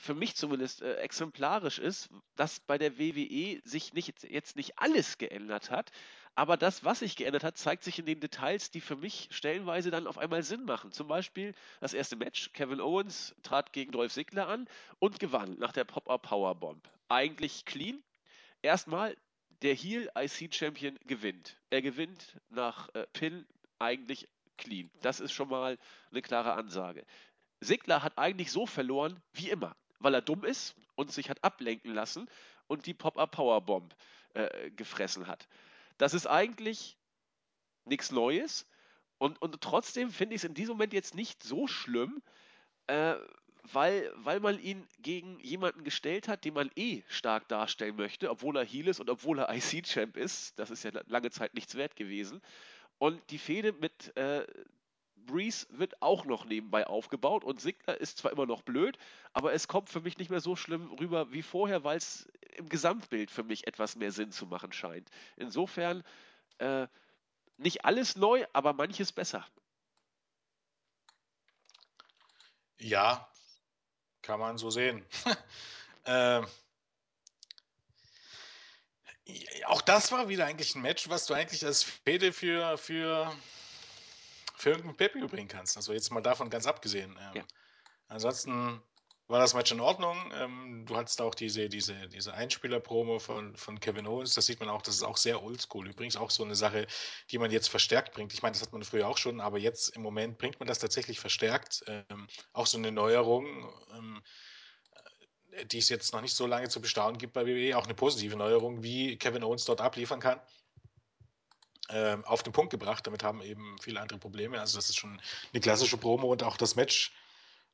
für mich zumindest, äh, exemplarisch ist, dass bei der WWE sich nicht, jetzt nicht alles geändert hat, aber das, was sich geändert hat, zeigt sich in den Details, die für mich stellenweise dann auf einmal Sinn machen. Zum Beispiel das erste Match, Kevin Owens trat gegen Dolph Ziggler an und gewann nach der Pop-Up Powerbomb. Eigentlich clean, erstmal der Heel IC Champion gewinnt. Er gewinnt nach äh, Pin eigentlich clean. Das ist schon mal eine klare Ansage. Sigler hat eigentlich so verloren wie immer, weil er dumm ist und sich hat ablenken lassen und die Pop-Up Powerbomb äh, gefressen hat. Das ist eigentlich nichts Neues und, und trotzdem finde ich es in diesem Moment jetzt nicht so schlimm, äh, weil, weil man ihn gegen jemanden gestellt hat, den man eh stark darstellen möchte, obwohl er Heel ist und obwohl er IC-Champ ist. Das ist ja lange Zeit nichts wert gewesen. Und die Fehde mit äh, Breeze wird auch noch nebenbei aufgebaut und Sigler ist zwar immer noch blöd, aber es kommt für mich nicht mehr so schlimm rüber wie vorher, weil es im Gesamtbild für mich etwas mehr Sinn zu machen scheint. Insofern äh, nicht alles neu, aber manches besser. Ja, kann man so sehen. ähm, auch das war wieder eigentlich ein Match, was du eigentlich als Fede für, für, für irgendein Pepe bringen kannst. Also jetzt mal davon ganz abgesehen. Ähm, ja. Ansonsten war das Match in Ordnung. Ähm, du hattest auch diese, diese, diese Einspieler-Promo von, von Kevin Owens. Das sieht man auch, das ist auch sehr oldschool. Übrigens auch so eine Sache, die man jetzt verstärkt bringt. Ich meine, das hat man früher auch schon, aber jetzt im Moment bringt man das tatsächlich verstärkt. Ähm, auch so eine Neuerung, ähm, die es jetzt noch nicht so lange zu bestaunen gibt bei WWE. Auch eine positive Neuerung, wie Kevin Owens dort abliefern kann. Ähm, auf den Punkt gebracht. Damit haben eben viele andere Probleme. Also, das ist schon eine klassische Promo und auch das Match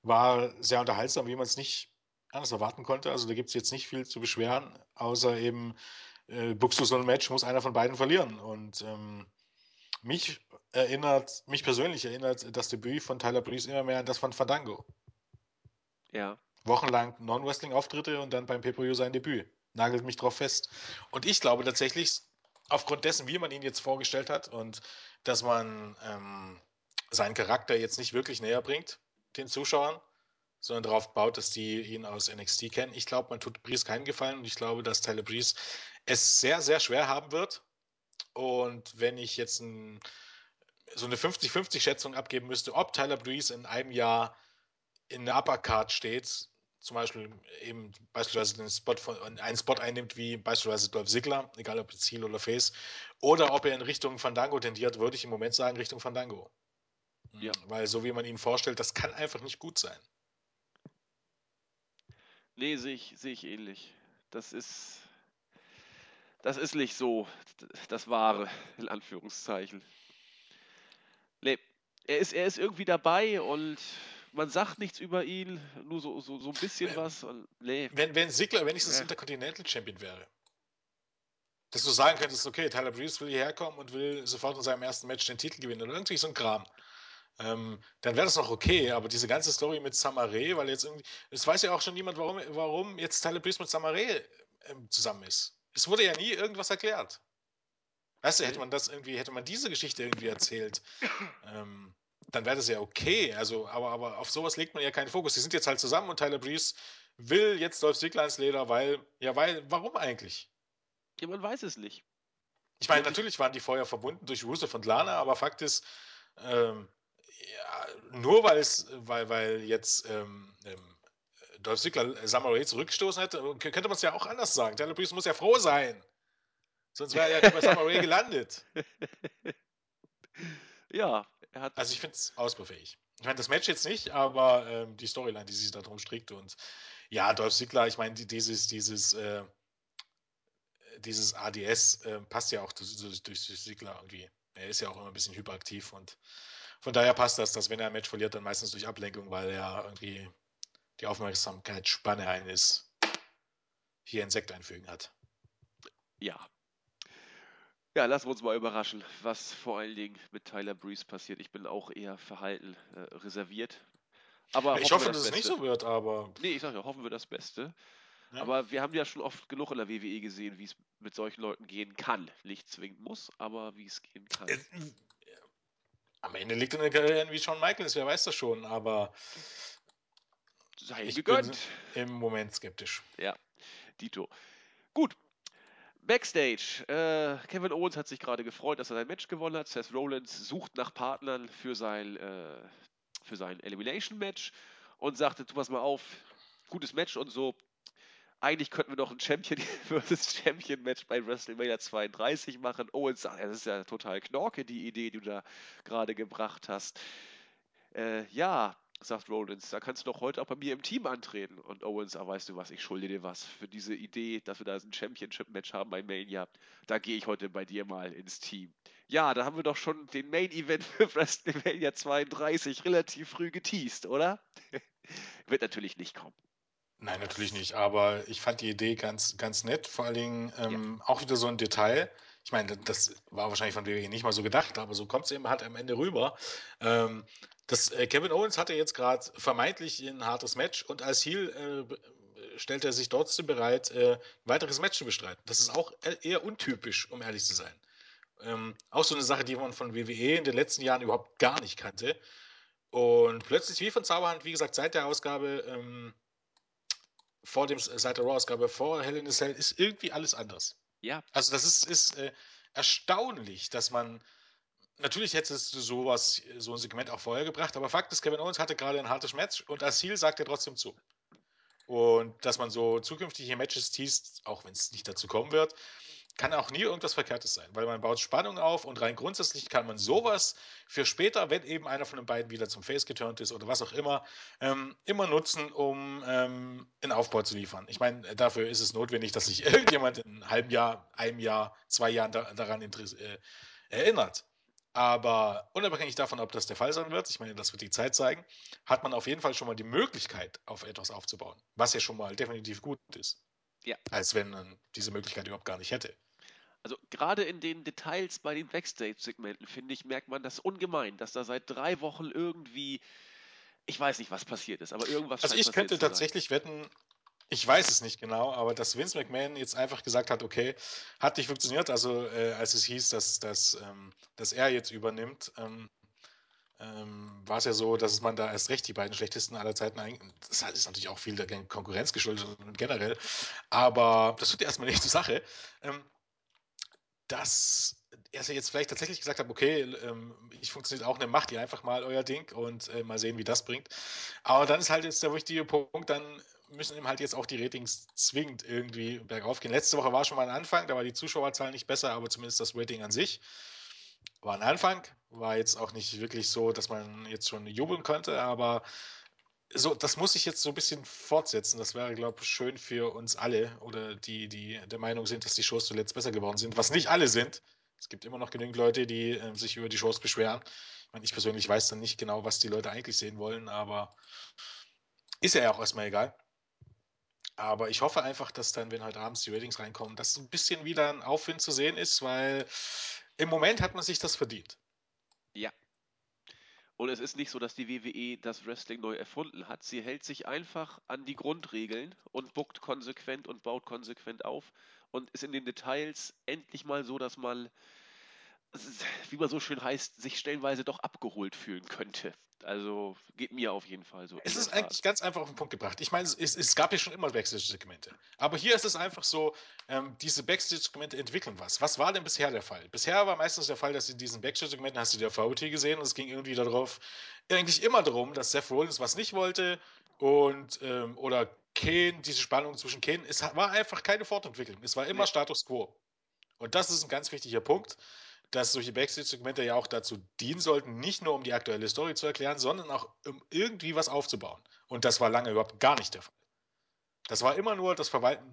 war sehr unterhaltsam, wie man es nicht anders erwarten konnte. Also da gibt es jetzt nicht viel zu beschweren, außer eben, äh, buchst du so ein Match, muss einer von beiden verlieren. Und ähm, mich erinnert, mich persönlich erinnert das Debüt von Tyler Breeze immer mehr an das von Fandango. Ja. Wochenlang Non-Wrestling-Auftritte und dann beim pay sein Debüt. Nagelt mich drauf fest. Und ich glaube tatsächlich, aufgrund dessen, wie man ihn jetzt vorgestellt hat und dass man ähm, seinen Charakter jetzt nicht wirklich näher bringt, den Zuschauern, sondern darauf baut, dass die ihn aus NXT kennen. Ich glaube, man tut Breeze keinen Gefallen und ich glaube, dass Tyler Breeze es sehr, sehr schwer haben wird. Und wenn ich jetzt ein, so eine 50-50-Schätzung abgeben müsste, ob Tyler Breeze in einem Jahr in der Uppercard steht, zum Beispiel eben beispielsweise einen Spot, von, einen Spot einnimmt wie beispielsweise Dolph Ziggler, egal ob Ziel oder Face, oder ob er in Richtung Fandango tendiert, würde ich im Moment sagen Richtung Fandango. Ja. Weil so wie man ihn vorstellt, das kann einfach nicht gut sein. Nee, sehe ich, seh ich ähnlich. Das ist. Das ist nicht so das Wahre, in Anführungszeichen. Nee, er ist, er ist irgendwie dabei und man sagt nichts über ihn, nur so, so, so ein bisschen wenn, was. Nee. Wenn, wenn Sigler wenigstens ja. Intercontinental Champion wäre, dass du sagen könntest, okay, Tyler Breeze will hierher kommen und will sofort in seinem ersten Match den Titel gewinnen oder irgendwie so ein Kram ähm, dann wäre das noch okay. Aber diese ganze Story mit Samaré, weil jetzt irgendwie, es weiß ja auch schon niemand, warum, warum jetzt Tyler Breeze mit Samaré ähm, zusammen ist. Es wurde ja nie irgendwas erklärt. Weißt du, hätte man das irgendwie, hätte man diese Geschichte irgendwie erzählt, ähm, dann wäre das ja okay. Also, aber, aber auf sowas legt man ja keinen Fokus. Die sind jetzt halt zusammen und Tyler Breeze will jetzt Dolph Ziggler ins Leder, weil, ja, weil, warum eigentlich? Ja, man weiß es nicht. Ich meine, natürlich waren die vorher verbunden durch Rusev und Lana, aber Fakt ist, ähm, ja, nur weil es, weil, weil jetzt ähm, ähm, Dolph Ziggler Samurai zurückgestoßen hätte, könnte man es ja auch anders sagen. Tyler Breeze muss ja froh sein. Sonst wäre er ja bei Samurai gelandet. Ja. Also ich finde es ausbaufähig. Ich meine, das Match jetzt nicht, aber ähm, die Storyline, die sich da drum strickt und ja, Dolph Ziggler, ich meine, dieses, dieses, äh, dieses ADS äh, passt ja auch durch, durch, durch Sigler irgendwie. Er ist ja auch immer ein bisschen hyperaktiv und von daher passt das, dass wenn er ein Match verliert, dann meistens durch Ablenkung, weil er irgendwie die Aufmerksamkeitsspanne eines hier Insekt einfügen hat. Ja. Ja, lassen wir uns mal überraschen, was vor allen Dingen mit Tyler Breeze passiert. Ich bin auch eher verhalten äh, reserviert. Aber ich hoffe, dass es nicht so wird, aber. Nee, ich sag ja, hoffen wir das Beste. Ja. Aber wir haben ja schon oft genug in der WWE gesehen, wie es mit solchen Leuten gehen kann. Nicht zwingend muss, aber wie es gehen kann. Äh, am Ende liegt in der Karriere wie Shawn Michaels, wer weiß das schon, aber sei ich gegönnt. bin im Moment skeptisch. Ja, Dito. Gut. Backstage. Äh, Kevin Owens hat sich gerade gefreut, dass er sein Match gewonnen hat. Seth Rollins sucht nach Partnern für sein, äh, für sein Elimination Match und sagte, tu pass mal auf, gutes Match und so. Eigentlich könnten wir noch ein Champion versus Champion Match bei WrestleMania 32 machen. Owens sagt, das ist ja total knorke, die Idee, die du da gerade gebracht hast. Äh, ja, sagt Rollins, da kannst du doch heute auch bei mir im Team antreten. Und Owens, ah, weißt du was, ich schulde dir was für diese Idee, dass wir da ein Championship-Match haben bei Mania. Da gehe ich heute bei dir mal ins Team. Ja, da haben wir doch schon den Main-Event für WrestleMania 32 relativ früh geteased, oder? Wird natürlich nicht kommen. Nein, natürlich nicht, aber ich fand die Idee ganz, ganz nett. Vor allen Dingen ähm, ja. auch wieder so ein Detail. Ich meine, das war wahrscheinlich von WWE nicht mal so gedacht, aber so kommt es eben halt am Ende rüber. Ähm, das, äh, Kevin Owens hatte jetzt gerade vermeintlich ein hartes Match und als Heel äh, stellt er sich trotzdem bereit, äh, ein weiteres Match zu bestreiten. Das ist auch e-, eher untypisch, um ehrlich zu sein. Ähm, auch so eine Sache, die man von WWE in den letzten Jahren überhaupt gar nicht kannte. Und plötzlich, wie von Zauberhand, wie gesagt, seit der Ausgabe, ähm, vor dem, seit der Raw-Ausgabe vor Hell in a Cell, ist irgendwie alles anders. Ja. Also, das ist, ist äh, erstaunlich, dass man natürlich hättest du sowas, so ein Segment auch vorher gebracht, aber Fakt ist, Kevin Owens hatte gerade ein hartes Match und als Ziel sagt er trotzdem zu. Und dass man so zukünftige Matches teast, auch wenn es nicht dazu kommen wird, kann auch nie irgendwas Verkehrtes sein, weil man baut Spannung auf und rein grundsätzlich kann man sowas für später, wenn eben einer von den beiden wieder zum Face geturnt ist oder was auch immer, ähm, immer nutzen, um ähm, einen Aufbau zu liefern. Ich meine, dafür ist es notwendig, dass sich irgendjemand in einem halben Jahr, einem Jahr, zwei Jahren da, daran äh, erinnert. Aber unabhängig davon, ob das der Fall sein wird, ich meine, das wird die Zeit zeigen, hat man auf jeden Fall schon mal die Möglichkeit, auf etwas aufzubauen. Was ja schon mal definitiv gut ist. Ja. Als wenn man diese Möglichkeit überhaupt gar nicht hätte. Also gerade in den Details bei den Backstage-Segmenten, finde ich, merkt man das ungemein, dass da seit drei Wochen irgendwie, ich weiß nicht, was passiert ist, aber irgendwas. Also ich könnte tatsächlich wetten, ich weiß es nicht genau, aber dass Vince McMahon jetzt einfach gesagt hat, okay, hat nicht funktioniert, also äh, als es hieß, dass, dass, ähm, dass er jetzt übernimmt, ähm, ähm, war es ja so, dass man da erst recht die beiden schlechtesten aller Zeiten eigentlich, das ist natürlich auch viel der Konkurrenz geschuldet generell, aber das tut ja erstmal nicht zur Sache, ähm, dass er jetzt vielleicht tatsächlich gesagt hat, okay, ähm, ich funktioniert auch, eine Macht ihr einfach mal euer Ding und äh, mal sehen, wie das bringt. Aber dann ist halt jetzt der wichtige Punkt, dann müssen ihm halt jetzt auch die Ratings zwingend irgendwie bergauf gehen. Letzte Woche war schon mal ein Anfang, da war die Zuschauerzahl nicht besser, aber zumindest das Rating an sich war ein Anfang. War jetzt auch nicht wirklich so, dass man jetzt schon jubeln konnte, aber so, das muss ich jetzt so ein bisschen fortsetzen. Das wäre, glaube ich, schön für uns alle oder die, die der Meinung sind, dass die Shows zuletzt besser geworden sind, was nicht alle sind. Es gibt immer noch genügend Leute, die äh, sich über die Shows beschweren. Ich meine, ich persönlich weiß dann nicht genau, was die Leute eigentlich sehen wollen, aber ist ja auch erstmal egal. Aber ich hoffe einfach, dass dann, wenn heute abends die Ratings reinkommen, dass ein bisschen wieder ein Aufwind zu sehen ist, weil im Moment hat man sich das verdient. Ja. Und es ist nicht so, dass die WWE das Wrestling neu erfunden hat. Sie hält sich einfach an die Grundregeln und buckt konsequent und baut konsequent auf und ist in den Details endlich mal so, dass man wie man so schön heißt, sich stellenweise doch abgeholt fühlen könnte. Also geht mir auf jeden Fall so. Es ist eigentlich ganz einfach auf den Punkt gebracht. Ich meine, es, es gab ja schon immer Backstage-Segmente. Aber hier ist es einfach so, ähm, diese Backstage-Segmente entwickeln was. Was war denn bisher der Fall? Bisher war meistens der Fall, dass in diesen Backstage-Segmenten hast du der VOT gesehen und es ging irgendwie darauf, eigentlich immer darum, dass Seth Rollins was nicht wollte und ähm, oder Kane, diese Spannung zwischen Kane, es war einfach keine Fortentwicklung. Es war immer ja. Status Quo. Und das ist ein ganz wichtiger Punkt dass solche Backstage-Segmente ja auch dazu dienen sollten, nicht nur um die aktuelle Story zu erklären, sondern auch um irgendwie was aufzubauen. Und das war lange überhaupt gar nicht der Fall. Das war immer nur das Verwalten,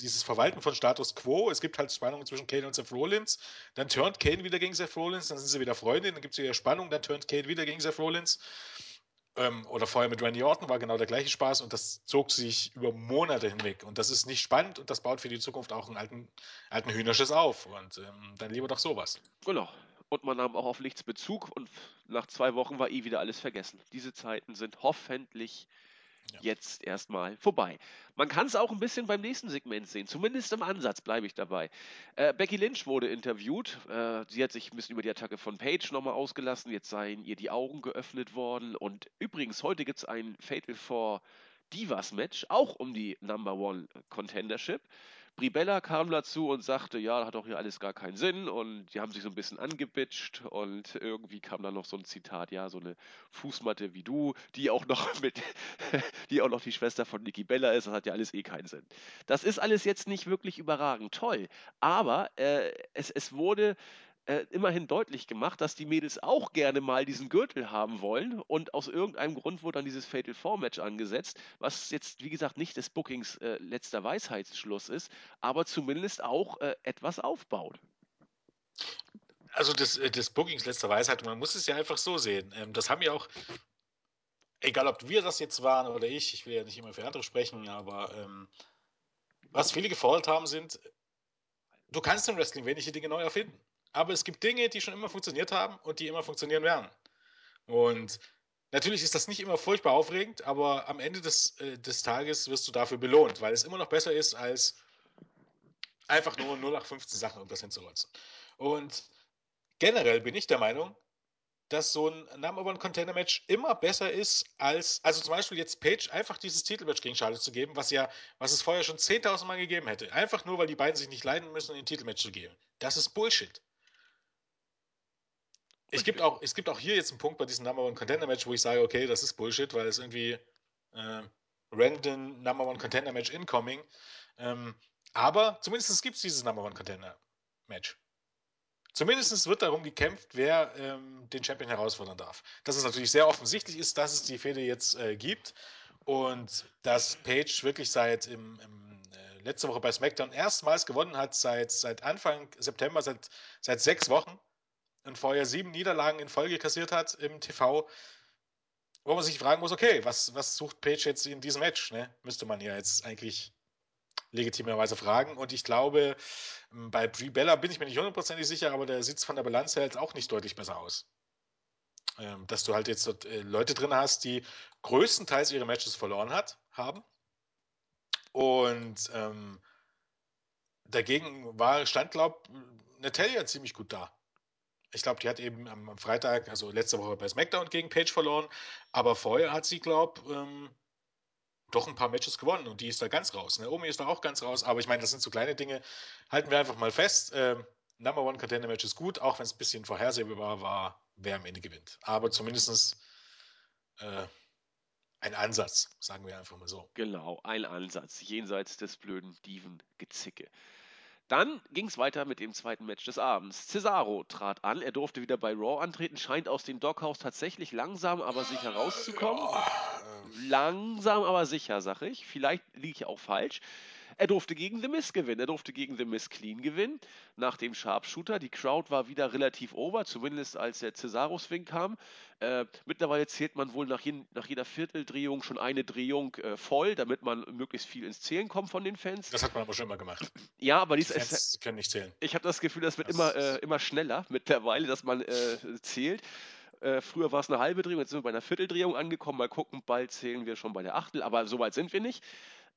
dieses Verwalten von Status Quo. Es gibt halt Spannungen zwischen Kane und Seth Rollins. Dann turnt Kane wieder gegen Seth Rollins, dann sind sie wieder Freunde, dann gibt es wieder Spannung, dann turnt Kane wieder gegen Seth Rollins. Ähm, oder vorher mit Randy Orton war genau der gleiche Spaß und das zog sich über Monate hinweg. Und das ist nicht spannend und das baut für die Zukunft auch einen alten, alten Hühnerschiss auf. Und ähm, dann lieber doch sowas. Genau. Und man nahm auch auf nichts Bezug und nach zwei Wochen war eh wieder alles vergessen. Diese Zeiten sind hoffentlich jetzt erstmal vorbei. Man kann es auch ein bisschen beim nächsten Segment sehen, zumindest im Ansatz bleibe ich dabei. Äh, Becky Lynch wurde interviewt. Äh, sie hat sich ein bisschen über die Attacke von Paige nochmal ausgelassen. Jetzt seien ihr die Augen geöffnet worden. Und übrigens, heute gibt es ein Fatal for Divas Match, auch um die Number One Contendership. Bribella kam dazu und sagte, ja, hat doch hier alles gar keinen Sinn und die haben sich so ein bisschen angebitscht und irgendwie kam dann noch so ein Zitat, ja, so eine Fußmatte wie du, die auch noch mit, die auch noch die Schwester von Niki Bella ist, das hat ja alles eh keinen Sinn. Das ist alles jetzt nicht wirklich überragend toll, aber äh, es, es wurde äh, immerhin deutlich gemacht, dass die Mädels auch gerne mal diesen Gürtel haben wollen und aus irgendeinem Grund wurde dann dieses Fatal Four Match angesetzt, was jetzt wie gesagt nicht des Bookings äh, letzter Weisheitsschluss ist, aber zumindest auch äh, etwas aufbaut. Also des, äh, des Bookings letzter Weisheit, man muss es ja einfach so sehen. Ähm, das haben ja auch, egal ob wir das jetzt waren oder ich, ich will ja nicht immer für andere sprechen, aber ähm, was viele gefordert haben, sind, du kannst im Wrestling wenige Dinge neu erfinden. Aber es gibt Dinge, die schon immer funktioniert haben und die immer funktionieren werden. Und natürlich ist das nicht immer furchtbar aufregend, aber am Ende des, äh, des Tages wirst du dafür belohnt, weil es immer noch besser ist, als einfach nur 0815 Sachen irgendwas hinzurotzen. Und generell bin ich der Meinung, dass so ein Number One Container Match immer besser ist als, also zum Beispiel jetzt Page einfach dieses Titelmatch gegen Charlotte zu geben, was ja, was es vorher schon 10.000 Mal gegeben hätte. Einfach nur, weil die beiden sich nicht leiden müssen, ein Titelmatch zu geben. Das ist Bullshit. Es gibt, auch, es gibt auch hier jetzt einen Punkt bei diesem Number One Contender Match, wo ich sage, okay, das ist Bullshit, weil es irgendwie äh, random Number One Contender Match incoming. Ähm, aber zumindest gibt es dieses Number One Contender Match. Zumindest wird darum gekämpft, wer ähm, den Champion herausfordern darf. Dass es natürlich sehr offensichtlich ist, dass es die Fehde jetzt äh, gibt und dass Page wirklich seit im, im äh, letzte Woche bei SmackDown erstmals gewonnen hat, seit, seit Anfang September, seit, seit sechs Wochen und vorher sieben Niederlagen in Folge kassiert hat im TV, wo man sich fragen muss, okay, was, was sucht Page jetzt in diesem Match? Ne? Müsste man ja jetzt eigentlich legitimerweise fragen. Und ich glaube, bei Brie Bella bin ich mir nicht hundertprozentig sicher, aber der Sitz von der Balance hält auch nicht deutlich besser aus. Ähm, dass du halt jetzt dort äh, Leute drin hast, die größtenteils ihre Matches verloren hat, haben. Und ähm, dagegen war, stand, glaube ich, Natalia ziemlich gut da. Ich glaube, die hat eben am, Freitag, also letzte Woche bei SmackDown gegen Page verloren, aber vorher hat sie, glaube ähm, doch ein paar Matches gewonnen und die ist da ganz raus. Naomi ist da auch ganz raus, aber ich meine, das sind so kleine Dinge. Halten wir einfach mal fest. Ähm, Number One Contender Match ist gut, auch wenn es ein bisschen vorhersehbar war, wer am Ende gewinnt. Aber zumindest äh, ein Ansatz, sagen wir einfach mal so. Genau, ein Ansatz, jenseits des blöden Diven-Gezicke. Dann ging es weiter mit dem zweiten Match des Abends. Cesaro trat an, er durfte wieder bei Raw antreten, scheint aus dem Doghouse tatsächlich langsam, aber sicher rauszukommen. Ja, äh. Langsam, aber sicher, sag ich. Vielleicht liege ich auch falsch. Er durfte gegen The Miz gewinnen. Er durfte gegen The Miz clean gewinnen. Nach dem Sharpshooter. Die Crowd war wieder relativ over, zumindest als der Cesaro-Swing kam. Äh, mittlerweile zählt man wohl nach, je, nach, jeder Vierteldrehung schon eine Drehung äh, voll, damit man möglichst viel ins Zählen kommt von den Fans. Das hat man aber schon immer gemacht. Ja, aber dies, die Fans es, können nicht zählen. Ich habe das Gefühl, das wird das immer, äh, immer schneller mittlerweile, dass man äh, zählt. Äh, früher war es eine halbe Drehung, jetzt sind wir bei einer Vierteldrehung angekommen. Mal gucken, bald zählen wir schon bei der Achtel, aber so weit sind wir nicht.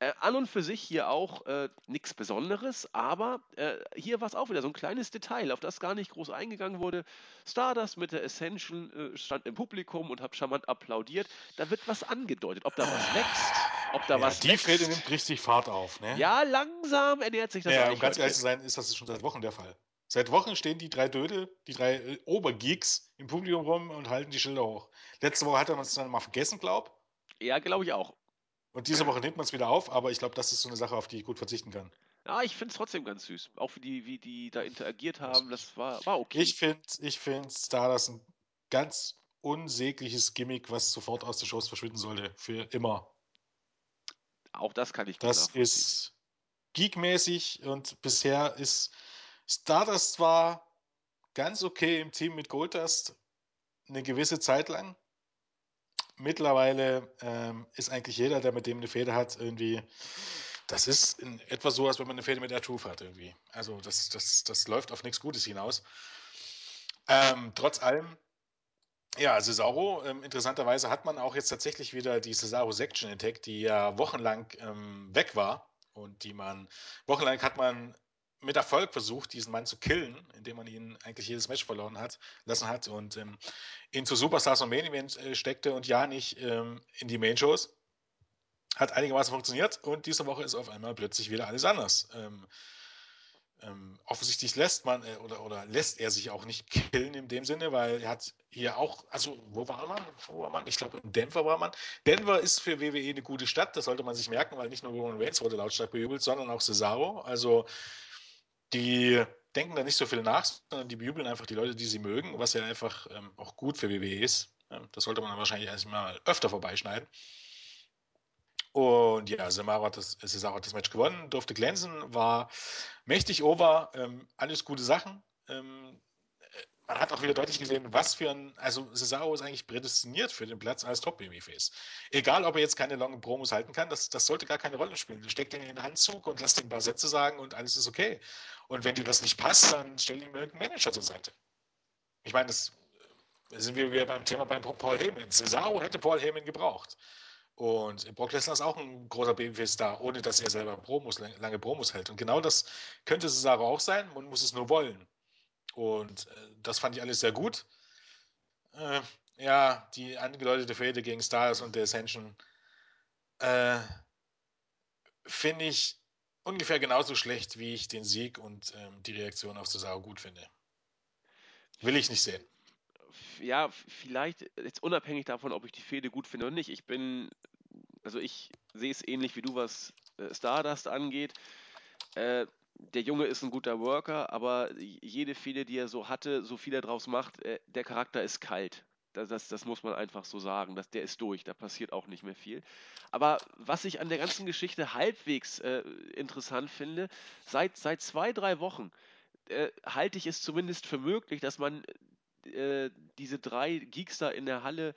Äh, an und für sich hier auch äh, nichts Besonderes, aber äh, hier war es auch wieder so ein kleines Detail, auf das gar nicht groß eingegangen wurde. Stardust mit der Essential äh, stand im Publikum und hat charmant applaudiert. Da wird was angedeutet, ob da was wächst, ob da ja, was Die Fäde nimmt richtig Fahrt auf, ne? Ja, langsam ernährt sich das Ja, um ganz ehrlich zu sein, ist das schon seit Wochen der Fall. Seit Wochen stehen die drei Dödel, die drei äh, Obergeeks im Publikum rum und halten die Schilder hoch. Letzte Woche hat er uns dann mal vergessen, glaub. Ja, glaube ich auch. Und diese Woche nimmt man es wieder auf, aber ich glaube, das ist so eine Sache, auf die ich gut verzichten kann. Ja, ich finde es trotzdem ganz süß. Auch wie die, wie die da interagiert haben, das war, war okay. Ich finde ich find Stardust ein ganz unsägliches Gimmick, was sofort aus der Shows verschwinden sollte. Für immer. Auch das kann ich gut Das ist geekmäßig und bisher ist Stardust zwar ganz okay im Team mit Goldust eine gewisse Zeit lang. Mittlerweile ähm, ist eigentlich jeder, der mit dem eine Fehde hat, irgendwie. Das ist in etwa so, als wenn man eine Fehde mit der Truth hat, irgendwie. Also, das, das, das läuft auf nichts Gutes hinaus. Ähm, trotz allem, ja, Cesaro, ähm, interessanterweise hat man auch jetzt tatsächlich wieder die Cesaro Section Attack, die ja wochenlang ähm, weg war und die man, wochenlang hat man mit Erfolg versucht, diesen Mann zu killen, indem man ihn eigentlich jedes Match verloren hat, lassen hat und ähm, ihn zu Superstars und Main Event äh, steckte und ja nicht ähm, in die Main Shows. Hat einigermaßen funktioniert und diese Woche ist auf einmal plötzlich wieder alles anders. Ähm, ähm, offensichtlich lässt man äh, oder, oder lässt er sich auch nicht killen in dem Sinne, weil er hat hier auch, also wo war man? Wo war man? Ich glaube in Denver war man. Denver ist für WWE eine gute Stadt, das sollte man sich merken, weil nicht nur Roman Reigns wurde lautstark bejubelt, sondern auch Cesaro. Also die denken da nicht so viel nach, sondern die bejubeln einfach die Leute, die sie mögen, was ja einfach ähm, auch gut für WWE ist. Das sollte man dann wahrscheinlich erstmal öfter vorbeischneiden. Und ja, Cesaro hat, das, Cesaro hat das Match gewonnen, durfte glänzen, war mächtig over, ähm, alles gute Sachen. Ähm, man hat auch wieder deutlich gesehen, was für ein, also Cesaro ist eigentlich prädestiniert für den Platz als Top-Babyface. Egal, ob er jetzt keine langen Promos halten kann, das, das sollte gar keine Rolle spielen. Du steckst ihn in den Anzug und lass ihn ein paar Sätze sagen und alles ist okay. Und wenn dir das nicht passt, dann stell ihm irgendeinen Manager zur Seite. Ich meine, das sind wir wieder beim Thema beim Paul Heyman. Cesaro hätte Paul Heyman gebraucht. Und Brock Lesnar ist auch ein großer Babyface-Star, ohne dass er selber Promos, lange Promos hält. Und genau das könnte Cesaro auch sein, man muss es nur wollen. Und äh, das fand ich alles sehr gut. Äh, ja, die angedeutete Fehde gegen Stars und der Ascension äh, finde ich ungefähr genauso schlecht, wie ich den Sieg und ähm, die Reaktion auf Cesaro gut finde. Will ich nicht sehen. Ja, vielleicht jetzt unabhängig davon, ob ich die Fehde gut finde oder nicht. Ich bin, also ich sehe es ähnlich wie du, was äh, Stardust angeht. Äh, der Junge ist ein guter Worker, aber jede Fehde, die er so hatte, so viel er draus macht, äh, der Charakter ist kalt. Das, das, das, muss man einfach so sagen. Das, der ist durch, da passiert auch nicht mehr viel. Aber was ich an der ganzen Geschichte halbwegs äh, interessant finde, seit, seit zwei, drei Wochen äh, halte ich es zumindest für möglich, dass man äh, diese drei Geeks da in der Halle